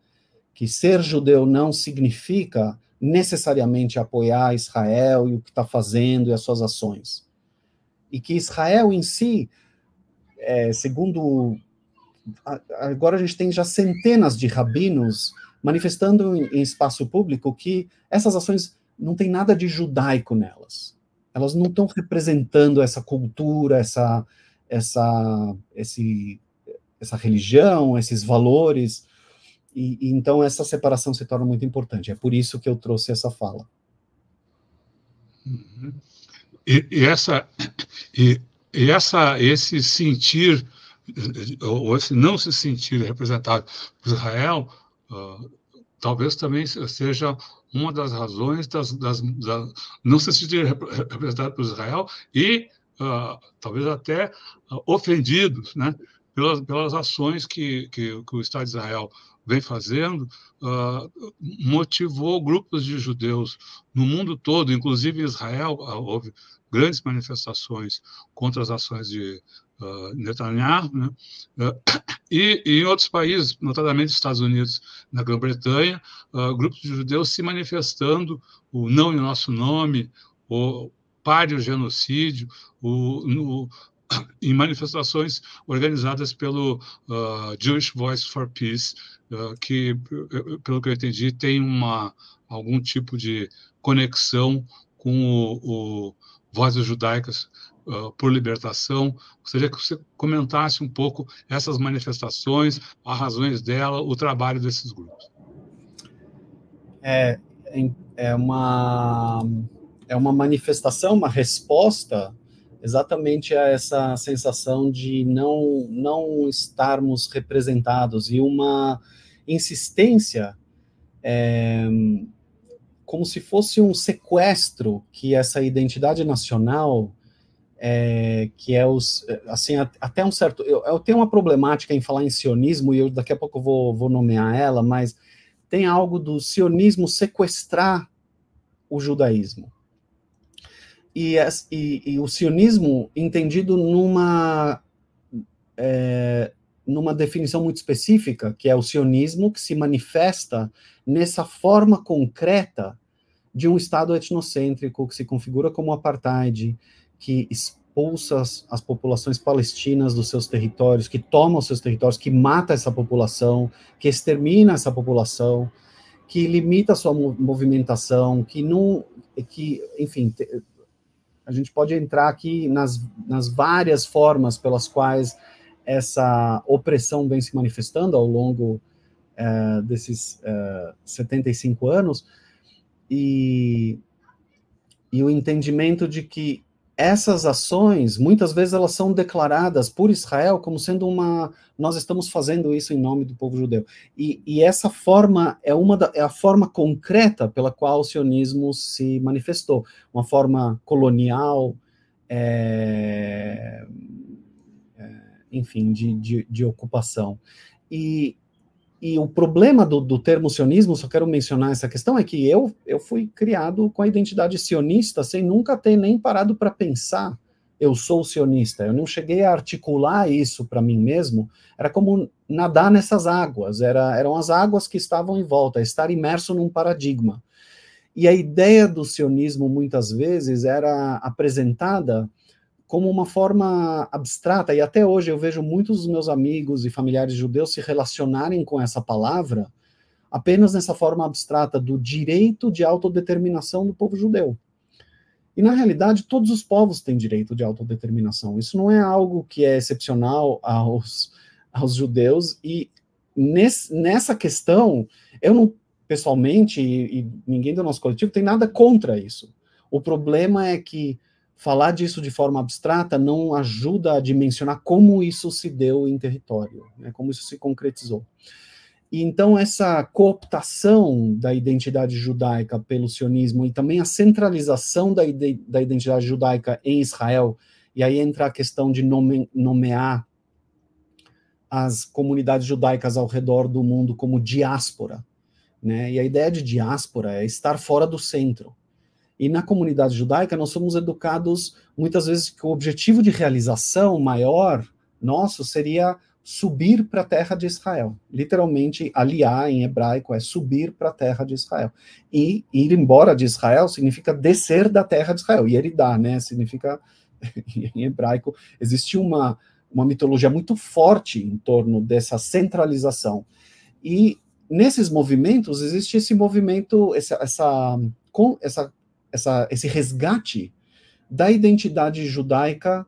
que ser judeu não significa necessariamente apoiar Israel e o que está fazendo e as suas ações. E que Israel em si, é, segundo. Agora a gente tem já centenas de rabinos manifestando em, espaço público que essas ações não tem nada de judaico nelas. Elas não estão representando essa cultura, essa, essa, esse, essa religião, esses valores. E, e, então essa separação se torna muito importante. É por isso que eu trouxe essa fala. Uhum. E, e, essa e, e, essa esse sentir ou esse não se sentir representado por Israel uh, talvez também seja uma das razões das, das, das não se sentir representado por Israel e uh, talvez até uh, ofendidos, né, pelas, pelas ações que, que, que o Estado de Israel vem fazendo, uh, motivou grupos de judeus no mundo todo, inclusive em Israel, houve grandes manifestações contra as ações de uh, Netanyahu, né? e, e, em outros países, notadamente nos Estados Unidos, na Grã-Bretanha, grupos de judeus se manifestando o não em nosso nome, o pare o genocídio, o, no, em manifestações organizadas pelo Jewish Voice for Peace, que, pelo que eu entendi, tem uma, algum tipo de conexão com o, o Vozes Judaicas uh, por Libertação. Gostaria que você comentasse um pouco essas manifestações, as razões dela, o trabalho desses grupos. É, é, uma, é uma manifestação, uma resposta exatamente a essa sensação de não, não estarmos representados e uma insistência é, como se fosse um sequestro que essa identidade nacional é, que é os assim até um certo eu, eu, tenho uma problemática em falar em sionismo e eu daqui a pouco vou, vou nomear ela mas tem algo do sionismo sequestrar o judaísmo. E, e, e o sionismo entendido numa é, numa definição muito específica, que é o sionismo que se manifesta nessa forma concreta de um Estado etnocêntrico que se configura como apartheid, que expulsa as, as, populações palestinas dos seus territórios, que toma os seus territórios, que mata essa população, que extermina essa população, que limita a sua movimentação, que não, que, enfim, a gente pode entrar aqui nas, nas várias formas pelas quais essa opressão vem se manifestando ao longo é, desses é, 75 anos, e, e o entendimento de que essas ações, muitas vezes elas são declaradas por Israel como sendo uma, nós estamos fazendo isso em nome do povo judeu. E, e essa forma é uma da, é a forma concreta pela qual o sionismo se manifestou, uma forma colonial, é, é, enfim, de, de, de ocupação. E, e o problema do, do, termo sionismo, só quero mencionar essa questão, é que eu, eu fui criado com a identidade sionista sem nunca ter nem parado para pensar eu sou sionista. Eu não cheguei a articular isso para mim mesmo. Era como nadar nessas águas. Era, eram as águas que estavam em volta, estar imerso num paradigma. E a ideia do sionismo muitas vezes era apresentada como uma forma abstrata, e até hoje eu vejo muitos dos meus amigos e familiares judeus se relacionarem com essa palavra apenas nessa forma abstrata do direito de autodeterminação do povo judeu. E na realidade, todos os povos têm direito de autodeterminação. Isso não é algo que é excepcional aos, aos judeus, e nesse, nessa questão, eu não, pessoalmente, e, e ninguém do nosso coletivo tem nada contra isso. O problema é que falar disso de forma abstrata não ajuda a dimensionar como isso se deu em território, né, como isso se concretizou. E então essa cooptação da identidade judaica pelo sionismo e também a centralização da, da identidade judaica em Israel, e aí entra a questão de nome nomear as comunidades judaicas ao redor do mundo como diáspora, né? E a ideia de diáspora é estar fora do centro. E na comunidade judaica, nós somos educados muitas vezes com o objetivo de realização maior nosso seria subir para a terra de Israel. Literalmente, aliar em hebraico é subir para a terra de Israel. E ir embora de Israel significa descer da terra de Israel. E dá, né? Significa, em hebraico, existe uma, uma mitologia muito forte em torno dessa centralização. E nesses movimentos, existe esse movimento, essa, essa, essa, essa, esse resgate da identidade judaica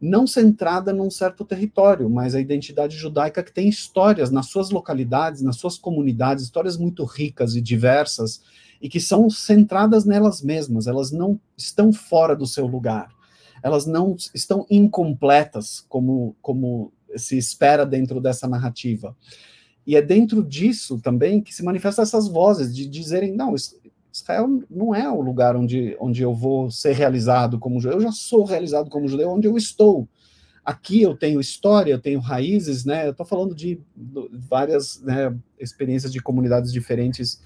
não centrada num certo território, mas a identidade judaica que tem histórias nas suas localidades, nas suas comunidades, histórias muito ricas e diversas, e que são centradas nelas mesmas, elas não estão fora do seu lugar, elas não estão incompletas, como, como se espera dentro dessa narrativa. E é dentro disso também que se manifestam essas vozes de dizerem: não, Israel não é o lugar onde, onde eu vou ser realizado como judeu, eu já sou realizado como judeu onde eu estou. Aqui eu tenho história, eu tenho raízes, né? Eu estou falando de, várias né, experiências de comunidades diferentes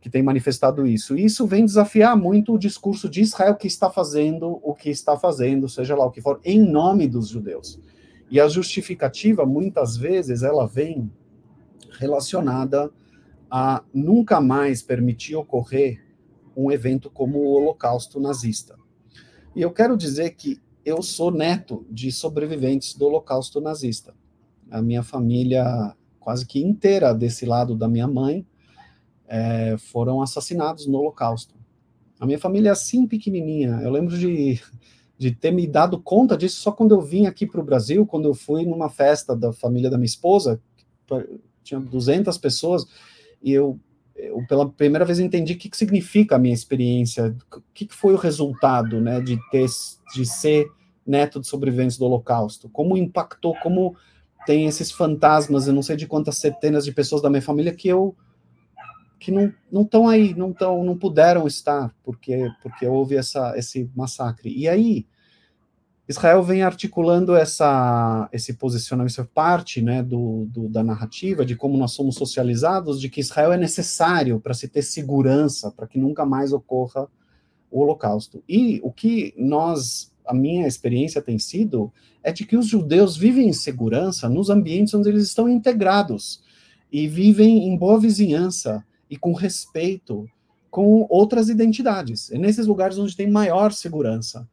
que têm manifestado isso. E isso vem desafiar muito o discurso de Israel que está fazendo o que está fazendo, seja lá o que for, em nome dos judeus. E a justificativa, muitas vezes, ela vem relacionada a nunca mais permitir ocorrer um evento como o Holocausto nazista. E eu quero dizer que eu sou neto de sobreviventes do Holocausto nazista. A minha família, quase que inteira desse lado da minha mãe, é, foram assassinados no Holocausto. A minha família é assim pequenininha. Eu lembro de, de ter me dado conta disso só quando eu vim aqui para o Brasil, quando eu fui numa festa da família da minha esposa, tinha 200 pessoas, e eu, eu pela primeira vez entendi o que, que significa a minha experiência, o que, que foi o resultado, né, de ter, de ser neto de sobreviventes do Holocausto, como impactou, como tem esses fantasmas, eu não sei de quantas centenas de pessoas da minha família que eu que não estão aí, não estão, não puderam estar porque porque houve essa esse massacre. E aí Israel vem articulando essa, esse posicionamento, essa parte né, do, do, da narrativa, de como nós somos socializados, de que Israel é necessário para se ter segurança, para que nunca mais ocorra o Holocausto. E o que nós, a minha experiência tem sido, é de que os judeus vivem em segurança nos ambientes onde eles estão integrados e vivem em boa vizinhança e com respeito com outras identidades. É nesses lugares onde tem maior segurança.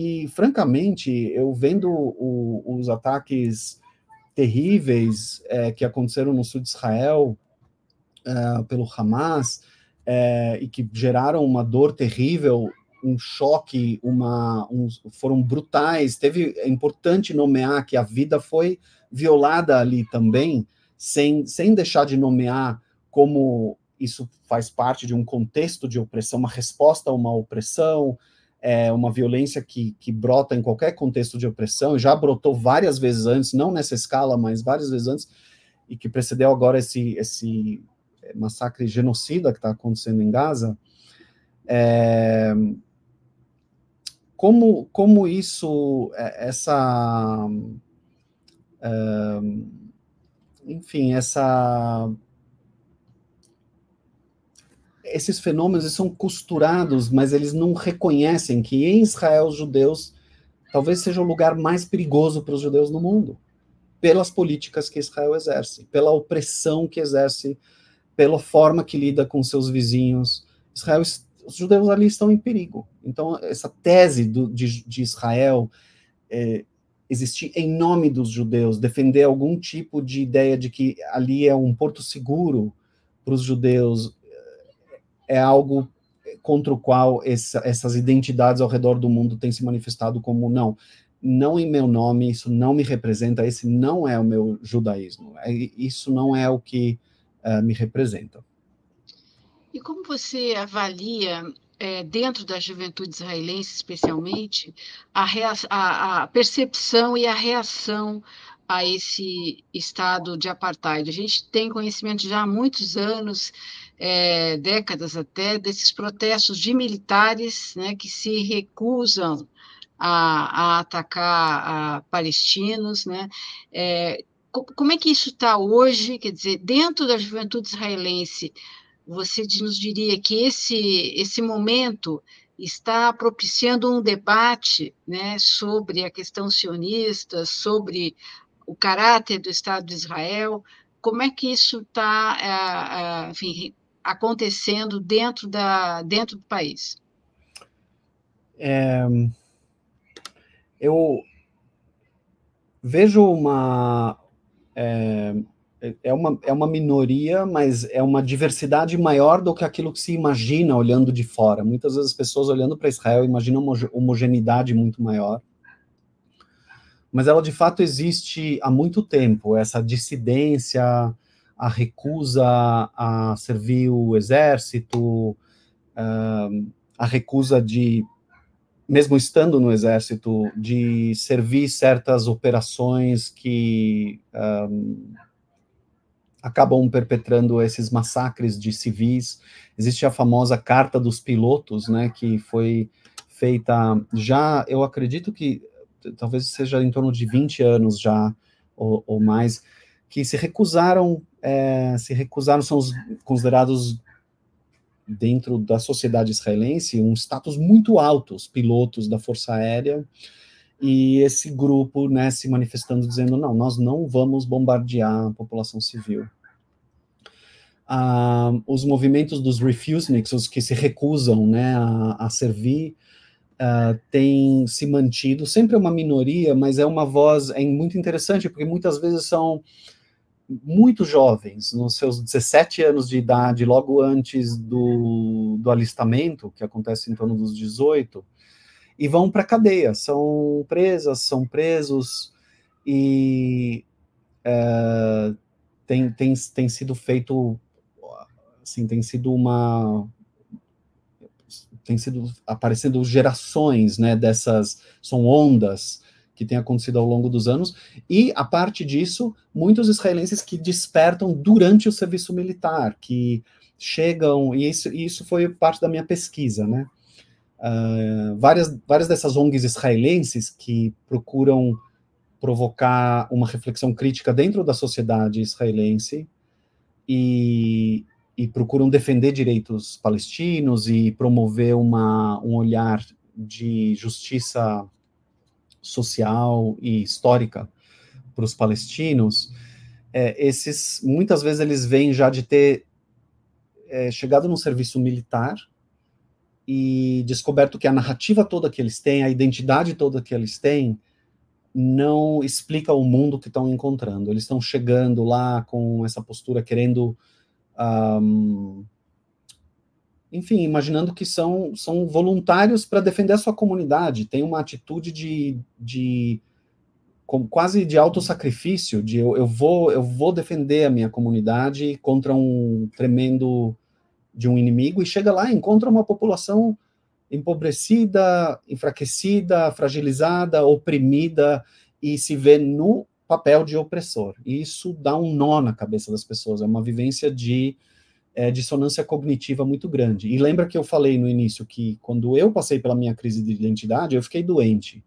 E, francamente, eu vendo o, os ataques terríveis é, que aconteceram no sul de Israel é, pelo Hamas é, e que geraram uma dor terrível, um choque, uma, um, foram brutais. Teve é importante nomear que a vida foi violada ali também, sem, sem deixar de nomear como isso faz parte de um contexto de opressão, uma resposta a uma opressão, é uma violência que, que brota em qualquer contexto de opressão, já brotou várias vezes antes, não nessa escala, mas várias vezes antes, e que precedeu agora esse, esse massacre genocida que está acontecendo em Gaza. É, como, como isso, é, essa. É, enfim, essa esses fenômenos são costurados, mas eles não reconhecem que em Israel os judeus talvez seja o lugar mais perigoso para os judeus no mundo, pelas políticas que Israel exerce, pela opressão que exerce, pela forma que lida com seus vizinhos. Israel, os judeus ali estão em perigo. Então, essa tese do, de, de, Israel é, existir em nome dos judeus, defender algum tipo de ideia de que ali é um porto seguro para os judeus, é algo contra o qual essa, essas identidades ao redor do mundo têm se manifestado como não, não em meu nome, isso não me representa, esse não é o meu judaísmo, é, isso não é o que uh, me representa. E como você avalia, é, dentro da juventude israelense especialmente, a, a, a percepção e a reação a esse estado de apartheid? A gente tem conhecimento já há muitos anos é, décadas até, desses protestos de militares né, que se recusam a, a atacar a palestinos. Né? É, como é que isso está hoje? Quer dizer, dentro da juventude israelense, você nos diria que esse, esse momento está propiciando um debate né, sobre a questão sionista, sobre o caráter do Estado de Israel. Como é que isso está, enfim, acontecendo dentro, da, dentro do país? É, eu vejo uma. É, é, uma, é uma minoria, mas é uma diversidade maior do que aquilo que se imagina olhando de fora. Muitas vezes as pessoas olhando para Israel imaginam uma homogeneidade muito maior. Mas ela de fato existe há muito tempo, essa dissidência, a recusa a servir o exército, a recusa de mesmo estando no exército, de servir certas operações que um, acabam perpetrando esses massacres de civis. Existe a famosa Carta dos Pilotos, né, que foi feita já, eu acredito que talvez seja em torno de 20 anos já, ou, ou mais, que se recusaram, é, se recusaram, são os considerados dentro da sociedade israelense um status muito alto, os pilotos da Força Aérea, e esse grupo né, se manifestando dizendo, não, nós não vamos bombardear a população civil. Ah, os movimentos dos refuseniks, os que se recusam né, a, a servir, uh, têm se mantido, sempre é uma minoria, mas é uma voz é muito interessante, porque muitas vezes são muito jovens, nos seus 17 anos de idade, logo antes do, do alistamento, que acontece em torno dos 18, e vão para a cadeia, são presas, são presos, e é, tem, tem, tem sido feito, assim, tem sido uma, tem sido aparecendo gerações, né, dessas, são ondas, que tem acontecido ao longo dos anos, e a parte disso, muitos israelenses que despertam durante o serviço militar, que chegam, e isso, isso foi parte da minha pesquisa, né? Uh, várias, várias dessas ONGs israelenses que procuram provocar uma reflexão crítica dentro da sociedade israelense e, e procuram defender direitos palestinos e promover uma, um olhar de justiça social e histórica para os palestinos, é, esses muitas vezes eles vêm já de ter é, chegado no serviço militar e descoberto que a narrativa toda que eles têm, a identidade toda que eles têm, não explica o mundo que estão encontrando. Eles estão chegando lá com essa postura, querendo um, enfim, imaginando que são, são voluntários para defender a sua comunidade, tem uma atitude de, de quase de autossacrifício, de eu, eu, vou, eu vou defender a minha comunidade contra um tremendo de um inimigo, e chega lá e encontra uma população empobrecida, enfraquecida, fragilizada, oprimida, e se vê no papel de opressor. E isso dá um nó na cabeça das pessoas, é uma vivência de é, dissonância cognitiva muito grande. E lembra que eu falei no início que quando eu passei pela minha crise de identidade, eu fiquei doente.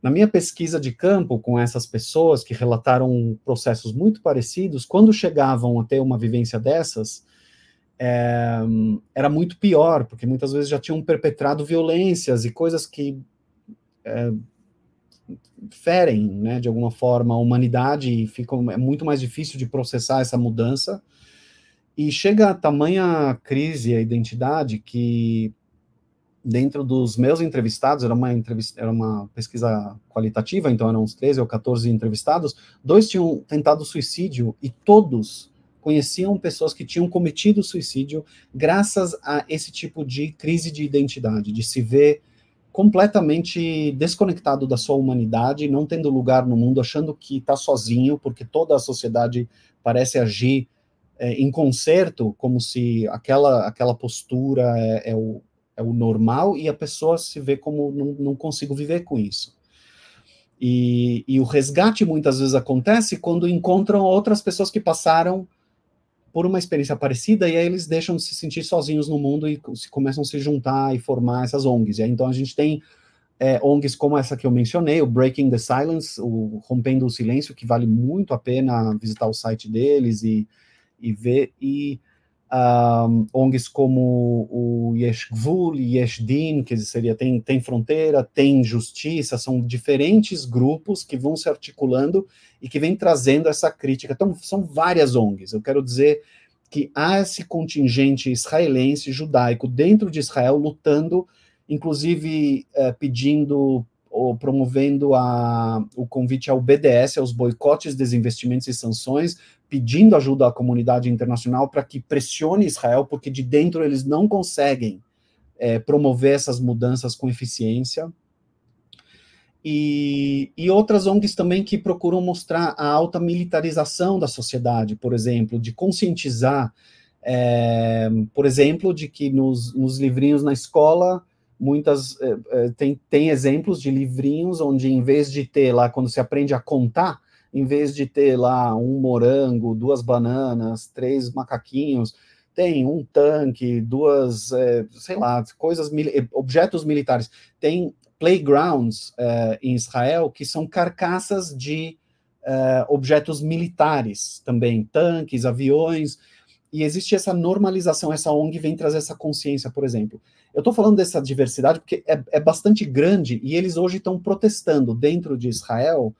Na minha pesquisa de campo com essas pessoas que relataram processos muito parecidos, quando chegavam a ter uma vivência dessas, é, era muito pior, porque muitas vezes já tinham perpetrado violências e coisas que é, ferem, né, de alguma forma, a humanidade e fica, é muito mais difícil de processar essa mudança e chega a tamanha crise a identidade que dentro dos meus entrevistados, era uma entrevista, era uma pesquisa qualitativa, então eram uns 13 ou 14 entrevistados, dois tinham tentado suicídio e todos conheciam pessoas que tinham cometido suicídio graças a esse tipo de crise de identidade, de se ver completamente desconectado da sua humanidade, não tendo lugar no mundo, achando que está sozinho, porque toda a sociedade parece agir é, em concerto, como se aquela, aquela postura é, é, o, é o normal e a pessoa se vê como não, não consigo viver com isso. E, e o resgate muitas vezes acontece quando encontram outras pessoas que passaram por uma experiência parecida e aí eles deixam de se sentir sozinhos no mundo e se começam a se juntar e formar essas ONGs. E aí, então a gente tem é, ONGs como essa que eu mencionei, o Breaking the Silence, o Rompendo o Silêncio, que vale muito a pena visitar o site deles e, e ver. E um, ONGs como o Yesh Gvul, Yesh Din, que seria tem, tem fronteira, tem justiça, são diferentes grupos que vão se articulando e que vêm trazendo essa crítica. Então, são várias ONGs. Eu quero dizer que há esse contingente israelense, judaico, dentro de Israel, lutando, inclusive eh, pedindo ou promovendo a, o convite ao BDS, aos boicotes, desinvestimentos e sanções, pedindo ajuda à comunidade internacional para que pressione Israel, porque de dentro eles não conseguem é, promover essas mudanças com eficiência. E, e, outras ONGs também que procuram mostrar a alta militarização da sociedade, por exemplo, de conscientizar, é, por exemplo, de que nos, nos livrinhos na escola muitas é, tem, tem exemplos de livrinhos onde em vez de ter lá quando se aprende a contar em vez de ter lá um morango, duas bananas, três macaquinhos, tem um tanque, duas, é, sei lá, coisas, objetos militares. Tem playgrounds é, em Israel que são carcaças de objetos militares também, tanques, aviões, e existe essa normalização, essa ONG vem trazer essa consciência, por exemplo. Eu estou falando dessa diversidade porque é, é bastante grande e eles hoje estão protestando dentro de Israel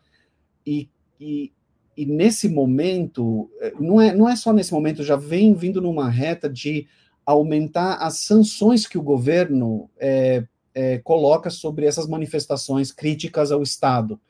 e e, e nesse momento, eh, não é, não é só nesse momento, já vem vindo numa reta de aumentar as sanções que o governo é, é, coloca sobre essas manifestações críticas ao Estado.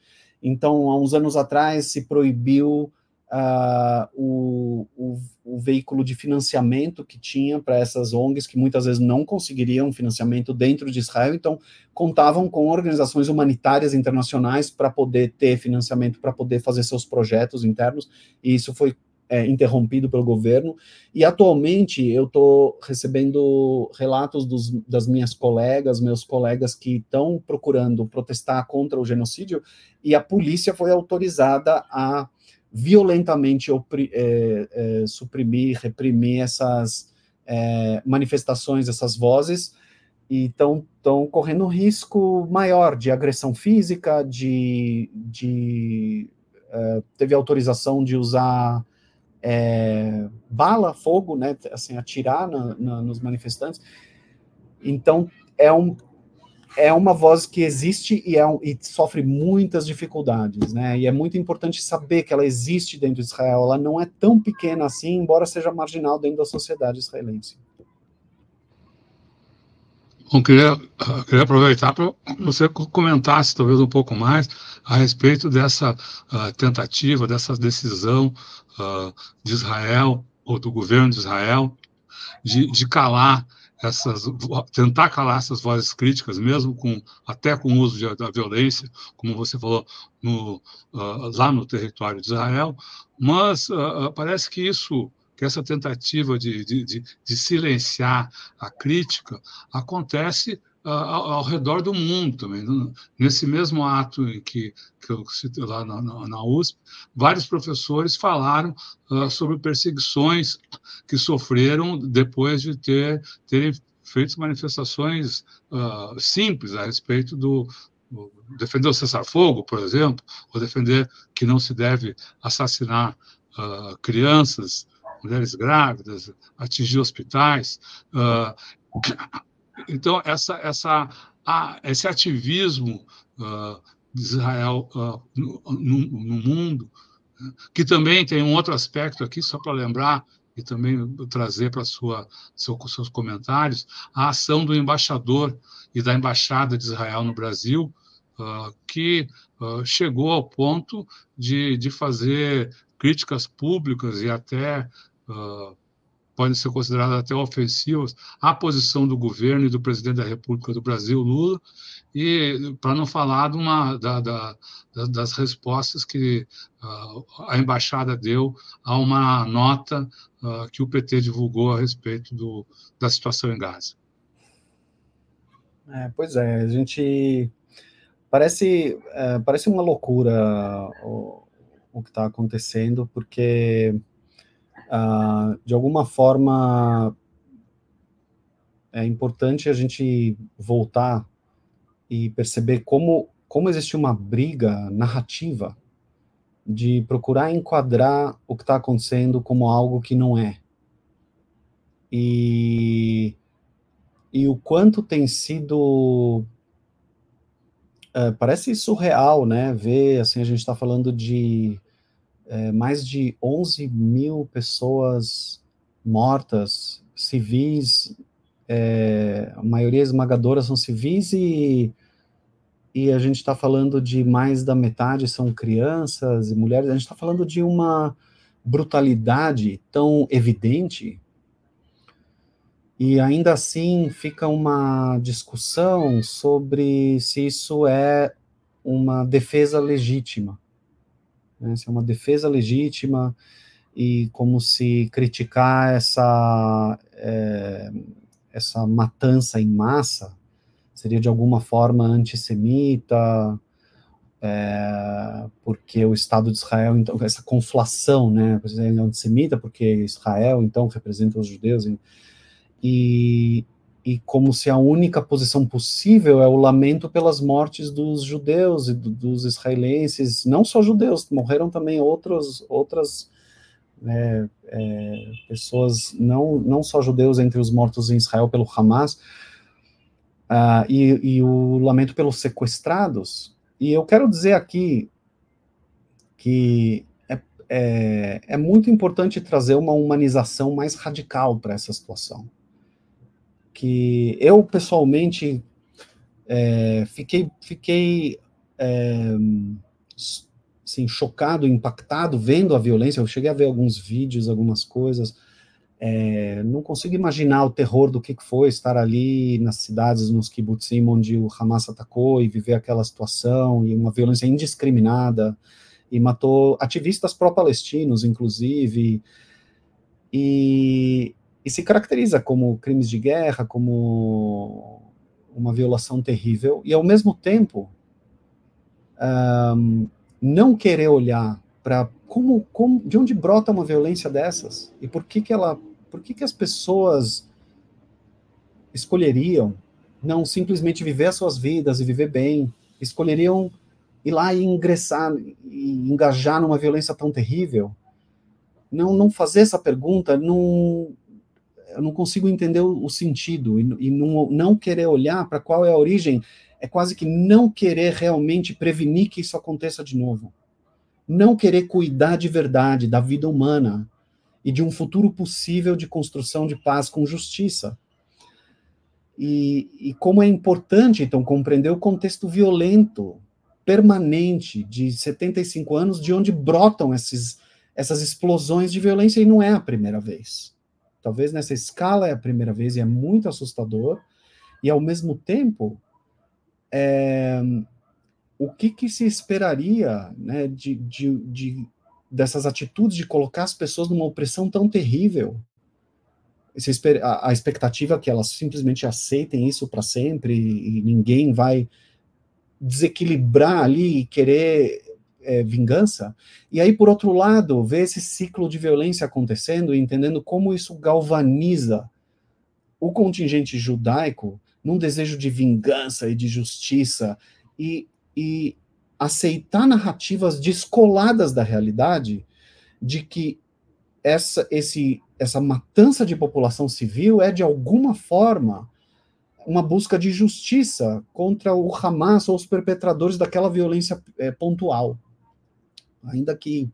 Então, há uns anos atrás, se proibiu uh, o, o, o, veículo de financiamento que tinha para essas ONGs, que muitas vezes não conseguiriam financiamento dentro de Israel, então contavam com organizações humanitárias internacionais para poder ter financiamento, para poder fazer seus projetos internos, e isso foi é, interrompido pelo governo. E atualmente eu estou recebendo relatos dos, das minhas colegas, meus colegas que estão procurando protestar contra o genocídio, e a polícia foi autorizada a violentamente é, é, suprimir, reprimir essas é, manifestações, essas vozes, e estão correndo um risco maior de agressão física, de, de é, teve autorização de usar é, bala, fogo, né, assim, atirar na, na, nos manifestantes. Então, é um, é uma voz que existe e, é e, sofre muitas dificuldades, né? E é muito importante saber que ela existe dentro de Israel. Ela não é tão pequena assim, embora seja marginal dentro da sociedade israelense. Bom, queria, queria aproveitar para você comentasse talvez um pouco mais a respeito dessa uh, tentativa, dessa decisão uh, de Israel, ou do governo de Israel, de, de calar essas tentar calar essas vozes críticas, mesmo com até com o uso de, da violência, como você falou no, uh, lá no território de Israel, mas uh, parece que isso que essa tentativa de, de, de, de silenciar a crítica acontece ao, ao, redor do mundo também. Nesse mesmo ato que, que eu citei lá na, na, na USP, vários professores falaram uh, sobre perseguições que sofreram depois de ter, terem feito manifestações uh, simples a respeito do, defender o cessar-fogo, por exemplo, ou defender que não se deve assassinar uh, crianças, mulheres grávidas, atingir hospitais. Então, essa, essa, a, esse ativismo uh, de Israel uh, no, no, mundo, né, que também tem um outro aspecto aqui, só para lembrar e também trazer para sua seu, seus comentários, a ação do embaixador e da embaixada de Israel no Brasil, uh, que chegou ao ponto de, de fazer críticas públicas e até uh, podem ser consideradas até ofensivas à posição do governo e do presidente da República do Brasil, Lula, e para não falar de uma, da, da, das respostas que uh, a embaixada deu a uma nota uh, que o PT divulgou a respeito do, da situação em Gaza. É, pois é, a gente parece é, parece uma loucura o, o que está acontecendo, porque uh, de alguma forma é importante a gente voltar e perceber como, como existe uma briga narrativa de procurar enquadrar o que está acontecendo como algo que não é. e, e o quanto tem sido uh, parece surreal, né? Ver assim a gente está falando de uh, mais de 11 mil pessoas mortas, civis, é, a maioria esmagadora são civis e e a gente está falando de mais da metade são crianças e mulheres, a gente está falando de uma brutalidade tão evidente, e ainda assim fica uma discussão sobre se isso é uma defesa legítima, né? se é uma defesa legítima, e como se criticar essa, é, essa matança em massa seria de alguma forma antissemita, é, porque o Estado de Israel, então, essa conflação, né, é antissemita, porque Israel, então, representa os judeus, e, e como se a única posição possível é o lamento pelas mortes dos judeus e do, dos israelenses, não só judeus, morreram também outros, outras né, é, pessoas, não, não só judeus entre os mortos em Israel pelo Hamas, Uh, e, e, o lamento pelos sequestrados. E eu quero dizer aqui que é, é, é muito importante trazer uma humanização mais radical para essa situação. Que eu, pessoalmente, é, fiquei, fiquei é, assim, chocado, impactado vendo a violência. Eu cheguei a ver alguns vídeos, algumas coisas. É, não consigo imaginar o terror do que foi estar ali nas cidades, nos kibbutzim, onde o Hamas atacou e viver aquela situação, e uma violência indiscriminada, e matou ativistas pró-palestinos, inclusive, e, e se caracteriza como crimes de guerra, como uma violação terrível, e ao mesmo tempo, um, não querer olhar para como, como, de onde brota uma violência dessas e por que que ela por que, que as pessoas escolheriam não simplesmente viver as suas vidas e viver bem, escolheriam ir lá e ingressar e engajar numa violência tão terrível? Não, não fazer essa pergunta, não, eu não consigo entender o, sentido e, e não, não querer olhar para qual é a origem, é quase que não querer realmente prevenir que isso aconteça de novo. Não querer cuidar de verdade da vida humana, e de um futuro possível de construção de paz com justiça. E, e como é importante, então, compreender o contexto violento, permanente, de 75 anos, de onde brotam esses, essas explosões de violência, e não é a primeira vez. Talvez nessa escala é a primeira vez, e é muito assustador, e ao mesmo tempo, é, o que, que se esperaria né, de, de, de dessas atitudes de colocar as pessoas numa opressão tão terrível. A, expectativa é que elas simplesmente aceitem isso para sempre e ninguém vai desequilibrar ali e querer é, vingança. E aí, por outro lado, ver esse ciclo de violência acontecendo e entendendo como isso galvaniza o contingente judaico num desejo de vingança e de justiça e, e aceitar narrativas descoladas da realidade de que essa, esse, essa matança de população civil é, de alguma forma, uma busca de justiça contra o Hamas ou os perpetradores daquela violência é, pontual. Ainda que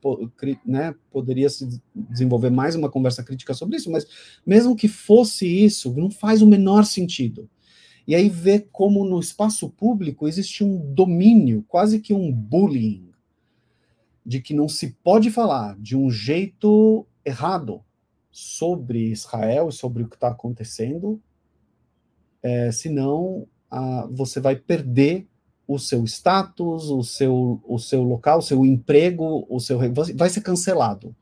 né, poderia se desenvolver mais uma conversa crítica sobre isso, mas mesmo que fosse isso, não faz o menor sentido. E aí vê como no espaço público existe um domínio, quase que um bullying, de que não se pode falar de um jeito errado sobre Israel e sobre o que está acontecendo, é, senão a, você vai perder o seu status, o seu, o seu local, o seu emprego, o seu vai ser cancelado.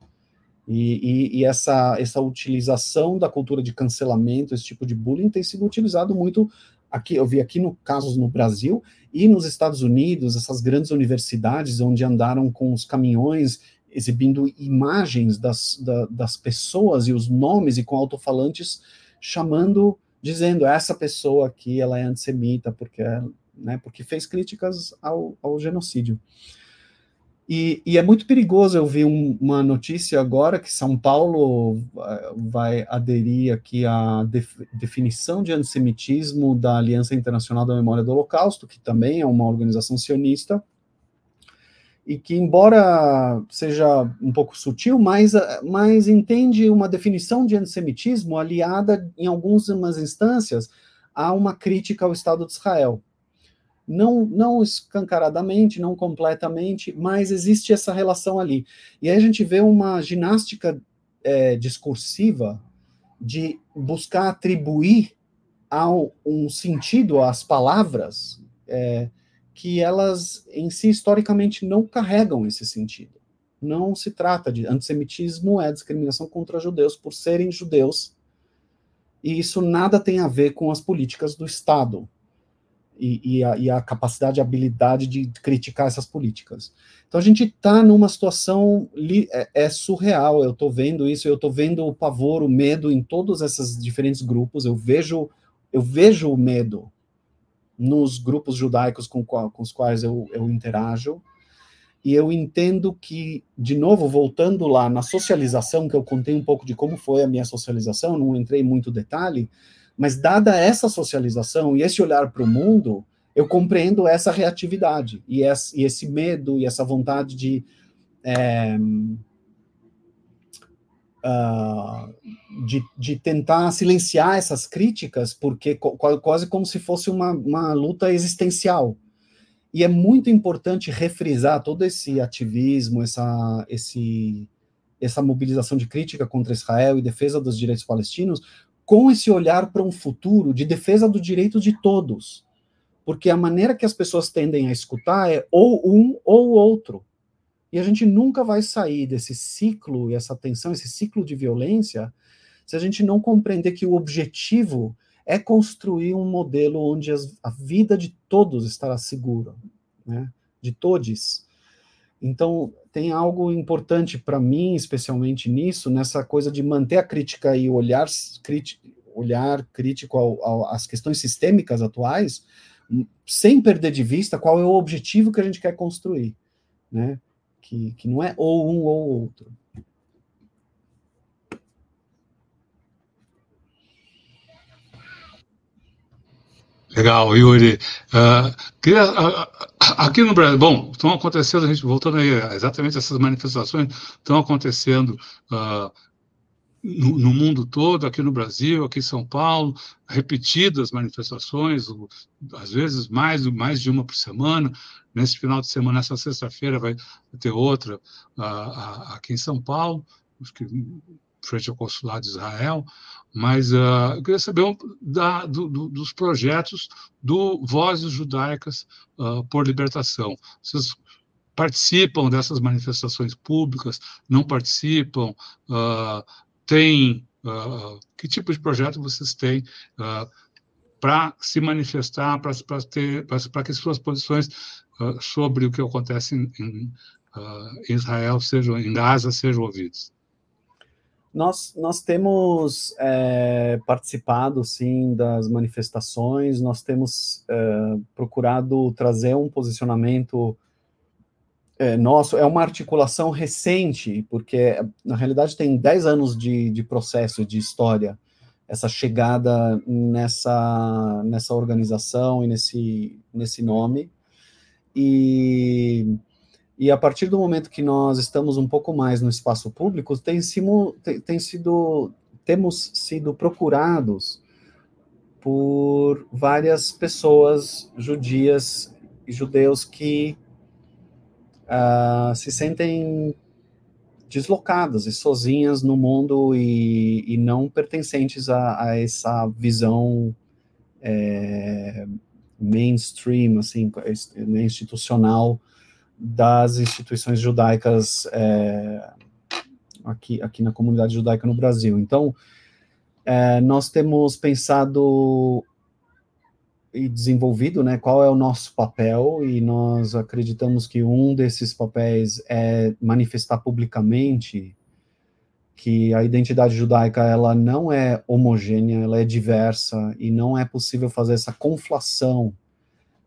E, e, e, essa, essa utilização da cultura de cancelamento, esse tipo de bullying, tem sido utilizado muito aqui eu vi aqui no casos no Brasil e nos Estados Unidos, essas grandes universidades onde andaram com os caminhões exibindo imagens das, da, das pessoas e os nomes e com alto-falantes chamando, dizendo essa pessoa aqui ela é antissemita porque, né, porque fez críticas ao, ao genocídio. E, e, é muito perigoso eu vi um, uma notícia agora que São Paulo vai aderir aqui à def, definição de antissemitismo da Aliança Internacional da Memória do Holocausto, que também é uma organização sionista, e que, embora seja um pouco sutil, mas, mas entende uma definição de antissemitismo aliada, em algumas instâncias, a uma crítica ao Estado de Israel não, não escancaradamente, não completamente, mas existe essa relação ali. E aí a gente vê uma ginástica é, discursiva de buscar atribuir ao, um sentido às palavras é, que elas em si historicamente não carregam esse sentido. Não se trata de antissemitismo é discriminação contra judeus por serem judeus. E isso nada tem a ver com as políticas do Estado e, e, a, e a capacidade, a habilidade de criticar essas políticas. Então a gente está numa situação é, é, surreal. Eu estou vendo isso, eu estou vendo o pavor, o medo em todos esses diferentes grupos. Eu vejo, eu vejo o medo nos grupos judaicos com, com os quais eu, eu interajo. E eu entendo que, de novo, voltando lá na socialização, que eu contei um pouco de como foi a minha socialização, não entrei em muito detalhe, mas dada essa socialização e esse olhar para o mundo, eu compreendo essa reatividade e esse, medo e essa vontade de, é, uh, de, de, tentar silenciar essas críticas, porque quase como se fosse uma, uma luta existencial. E é muito importante refrisar todo esse ativismo, essa, esse, essa mobilização de crítica contra Israel e defesa dos direitos palestinos, com esse olhar para um futuro de defesa do direito de todos. Porque a maneira que as pessoas tendem a escutar é ou um ou outro. E a gente nunca vai sair desse ciclo e essa tensão, esse ciclo de violência, se a gente não compreender que o objetivo é construir um modelo onde as, a vida de todos estará segura, né? de todos. Então, tem algo importante para mim, especialmente nisso, nessa coisa de manter a crítica e o olhar, olhar crítico ao, ao, às questões sistêmicas atuais, sem perder de vista qual é o objetivo que a gente quer construir, né? Que, que não é ou um ou outro. Legal, Yuri. Uh, queria, uh, aqui no Brasil, bom, estão acontecendo, a gente voltando aí, exatamente essas manifestações estão acontecendo uh, no, no, mundo todo, aqui no Brasil, aqui em São Paulo, repetidas manifestações, às vezes mais, mais de uma por semana. Nesse final de semana, essa sexta-feira, vai ter outra aqui em São Paulo, acho que frente ao consulado de Israel, mas uh, eu queria saber um, da, do, do, dos projetos do Vozes Judaicas uh, por Libertação. Vocês participam dessas manifestações públicas? Não participam? Uh, tem que tipo de projeto vocês têm para se manifestar, para que suas posições sobre o que acontece em, em Israel sejam, em Gaza, sejam ouvidas? Nós, nós temos é, participado, sim, das manifestações, nós temos é, procurado trazer um posicionamento é, nosso, é uma articulação recente, porque, na realidade, tem 10 anos de, de processo, de história, essa chegada nessa, nessa organização e nesse, nesse nome, e e a partir do momento que nós estamos um pouco mais no espaço público, tem, tem, tem sido, temos sido procurados por várias pessoas judias e judeus que uh, se sentem deslocadas e sozinhas no mundo e, e não pertencentes a, a essa visão é, mainstream, assim, institucional das instituições judaicas é, aqui, aqui na comunidade judaica no Brasil. Então, é, nós temos pensado e desenvolvido, né, qual é o nosso papel, e nós acreditamos que um desses papéis é manifestar publicamente que a identidade judaica ela não é homogênea, ela é diversa e não é possível fazer essa conflação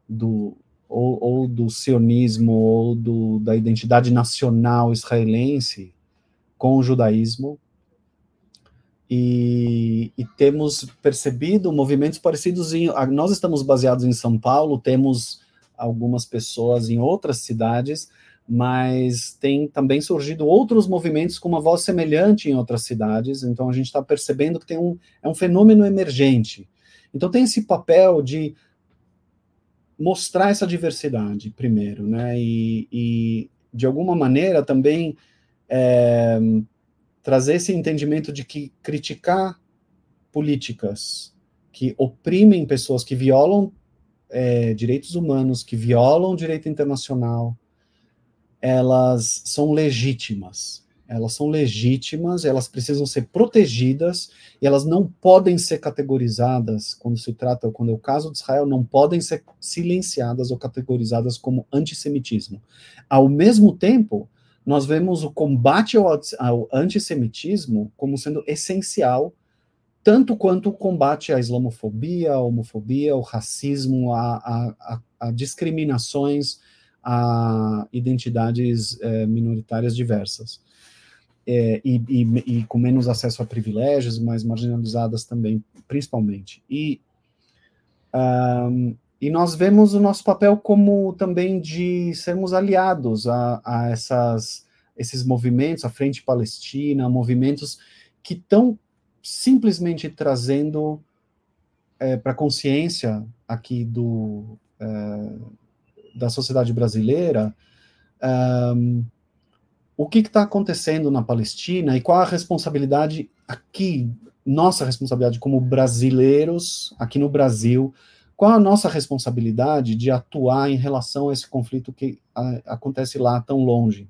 do, ou, ou do sionismo, ou do, da identidade nacional israelense com o judaísmo, e, e, temos percebido movimentos parecidos em. Nós estamos baseados em São Paulo, temos algumas pessoas em outras cidades, mas tem também surgido outros movimentos com uma voz semelhante em outras cidades. Então a gente está percebendo que tem um, é um fenômeno emergente. Então tem esse papel de mostrar essa diversidade primeiro, né? E, e de alguma maneira também é, trazer esse entendimento de que criticar políticas que oprimem pessoas, que violam é, direitos humanos, que violam direito internacional, elas são legítimas. Elas são legítimas, elas precisam ser protegidas e elas não podem ser categorizadas, quando se trata, quando é o caso de Israel, não podem ser silenciadas ou categorizadas como antissemitismo. Ao mesmo tempo, nós vemos o combate ao, ao antissemitismo como sendo essencial, tanto quanto o combate à islamofobia, à homofobia, ao racismo, a, a, a, discriminações, a identidades é, minoritárias diversas. É, e, e, e, com menos acesso a privilégios, mais marginalizadas também, principalmente. E um, e nós vemos o nosso papel como também de sermos aliados a, a essas, esses movimentos, a Frente Palestina, movimentos que estão simplesmente trazendo é, para a consciência aqui do, é, da sociedade brasileira um, o que está acontecendo na Palestina e qual a responsabilidade aqui, nossa responsabilidade como brasileiros, aqui no Brasil, qual a nossa responsabilidade de atuar em relação a esse conflito que a, acontece lá tão longe?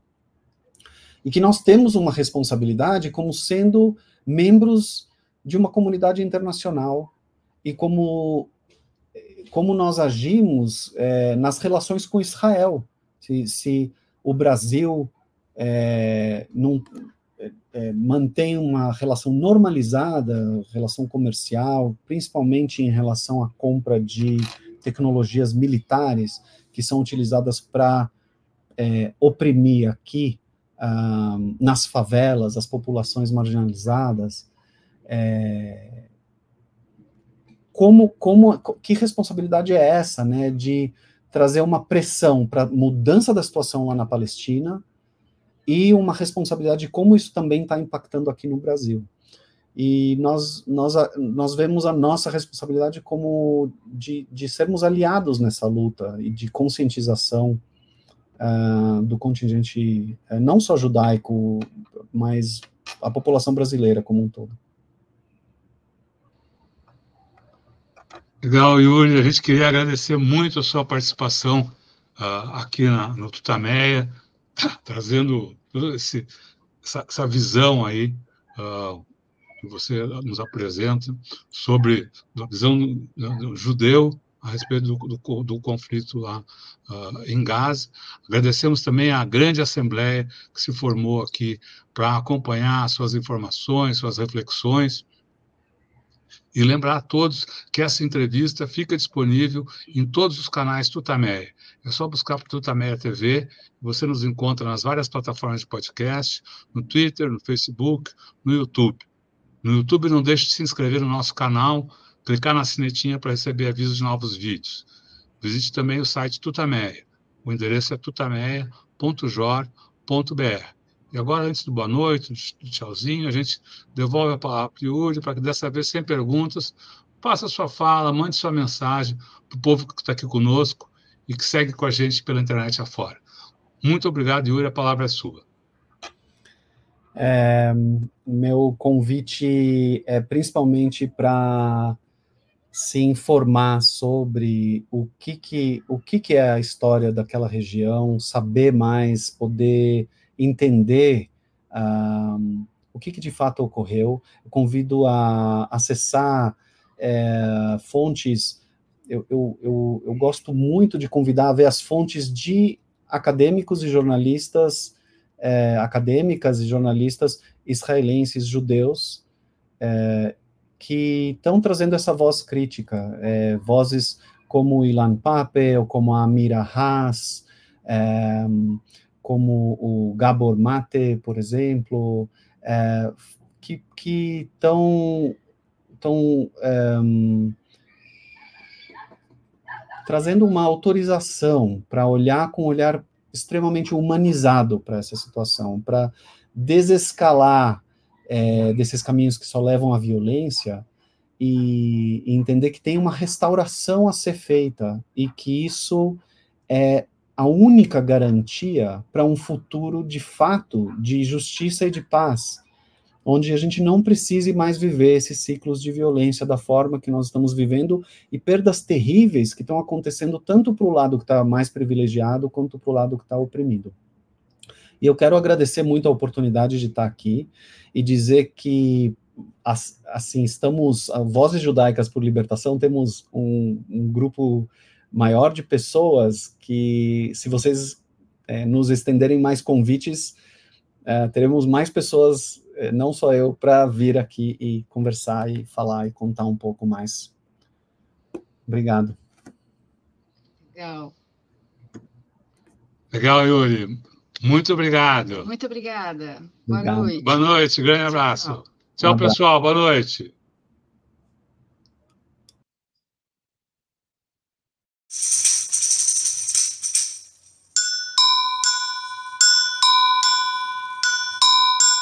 E que nós temos uma responsabilidade como sendo membros de uma comunidade internacional e como como nós agimos é, nas relações com Israel. Se, se o Brasil é, não, é, mantém uma relação normalizada, relação comercial, principalmente em relação à compra de tecnologias militares que são utilizadas para é, oprimir aqui ah, nas favelas as populações marginalizadas. É, como, como, que responsabilidade é essa, né, de trazer uma pressão para mudança da situação lá na Palestina, e uma responsabilidade de como isso também está impactando aqui no Brasil. E nós, nós, nós vemos a nossa responsabilidade como de, de sermos aliados nessa luta e de conscientização uh, do contingente, uh, não só judaico, mas a população brasileira como um todo. Legal, Yuri. A gente queria agradecer muito a sua participação uh, aqui na, no Tutameia, trazendo esse, essa, essa, visão aí uh, que você nos apresenta sobre a visão do, do judeu a respeito do, do, do conflito lá uh, em Gaza. Agradecemos também à grande assembleia que se formou aqui para acompanhar suas informações, suas reflexões. E lembrar a todos que essa entrevista fica disponível em todos os canais Tutameia. É só buscar por Tutameia TV, você nos encontra nas várias plataformas de podcast, no Twitter, no Facebook, no YouTube. No YouTube, não deixe de se inscrever no nosso canal, clicar na sinetinha para receber avisos de novos vídeos. Visite também o site Tutameia. O endereço é tutameia.jor.br. E agora, antes do boa noite, do tchauzinho, a gente devolve a palavra para Yuri, para que dessa vez, sem perguntas, faça sua fala, mande sua mensagem para o povo que está aqui conosco e que segue com a gente pela internet afora. Muito obrigado, Yuri, a palavra é sua. É, meu convite é principalmente para se informar sobre o que, que, o que, que é a história daquela região, saber mais, poder entender um, o que, que, de fato ocorreu. Eu convido a acessar é, fontes. Eu, eu, eu, eu, gosto muito de convidar a ver as fontes de acadêmicos e jornalistas, é, acadêmicas e jornalistas israelenses judeus é, que estão trazendo essa voz crítica, é, vozes como Ilan Pape, ou como a Amira Haas, é, como o Gabor Mate, por exemplo, é, que estão tão, um, trazendo uma autorização para olhar com um olhar extremamente humanizado para essa situação, para desescalar é, desses caminhos que só levam à violência e, e, entender que tem uma restauração a ser feita e que isso é a única garantia para um futuro de fato de justiça e de paz onde a gente não precise mais viver esses ciclos de violência da forma que nós estamos vivendo e perdas terríveis que estão acontecendo tanto para o lado que está mais privilegiado quanto para o lado que está oprimido. E eu quero agradecer muito a oportunidade de estar aqui e dizer que assim estamos vozes judaicas por libertação temos um, um grupo maior de pessoas que se vocês é, nos estenderem mais convites é, teremos mais pessoas não só eu, para vir aqui e conversar e falar e contar um pouco mais. Obrigado. Legal. Legal, Yuri. Muito obrigado. Muito obrigada. Boa noite. Boa noite, grande abraço. Tchau, Tchau um abraço. pessoal. Boa noite.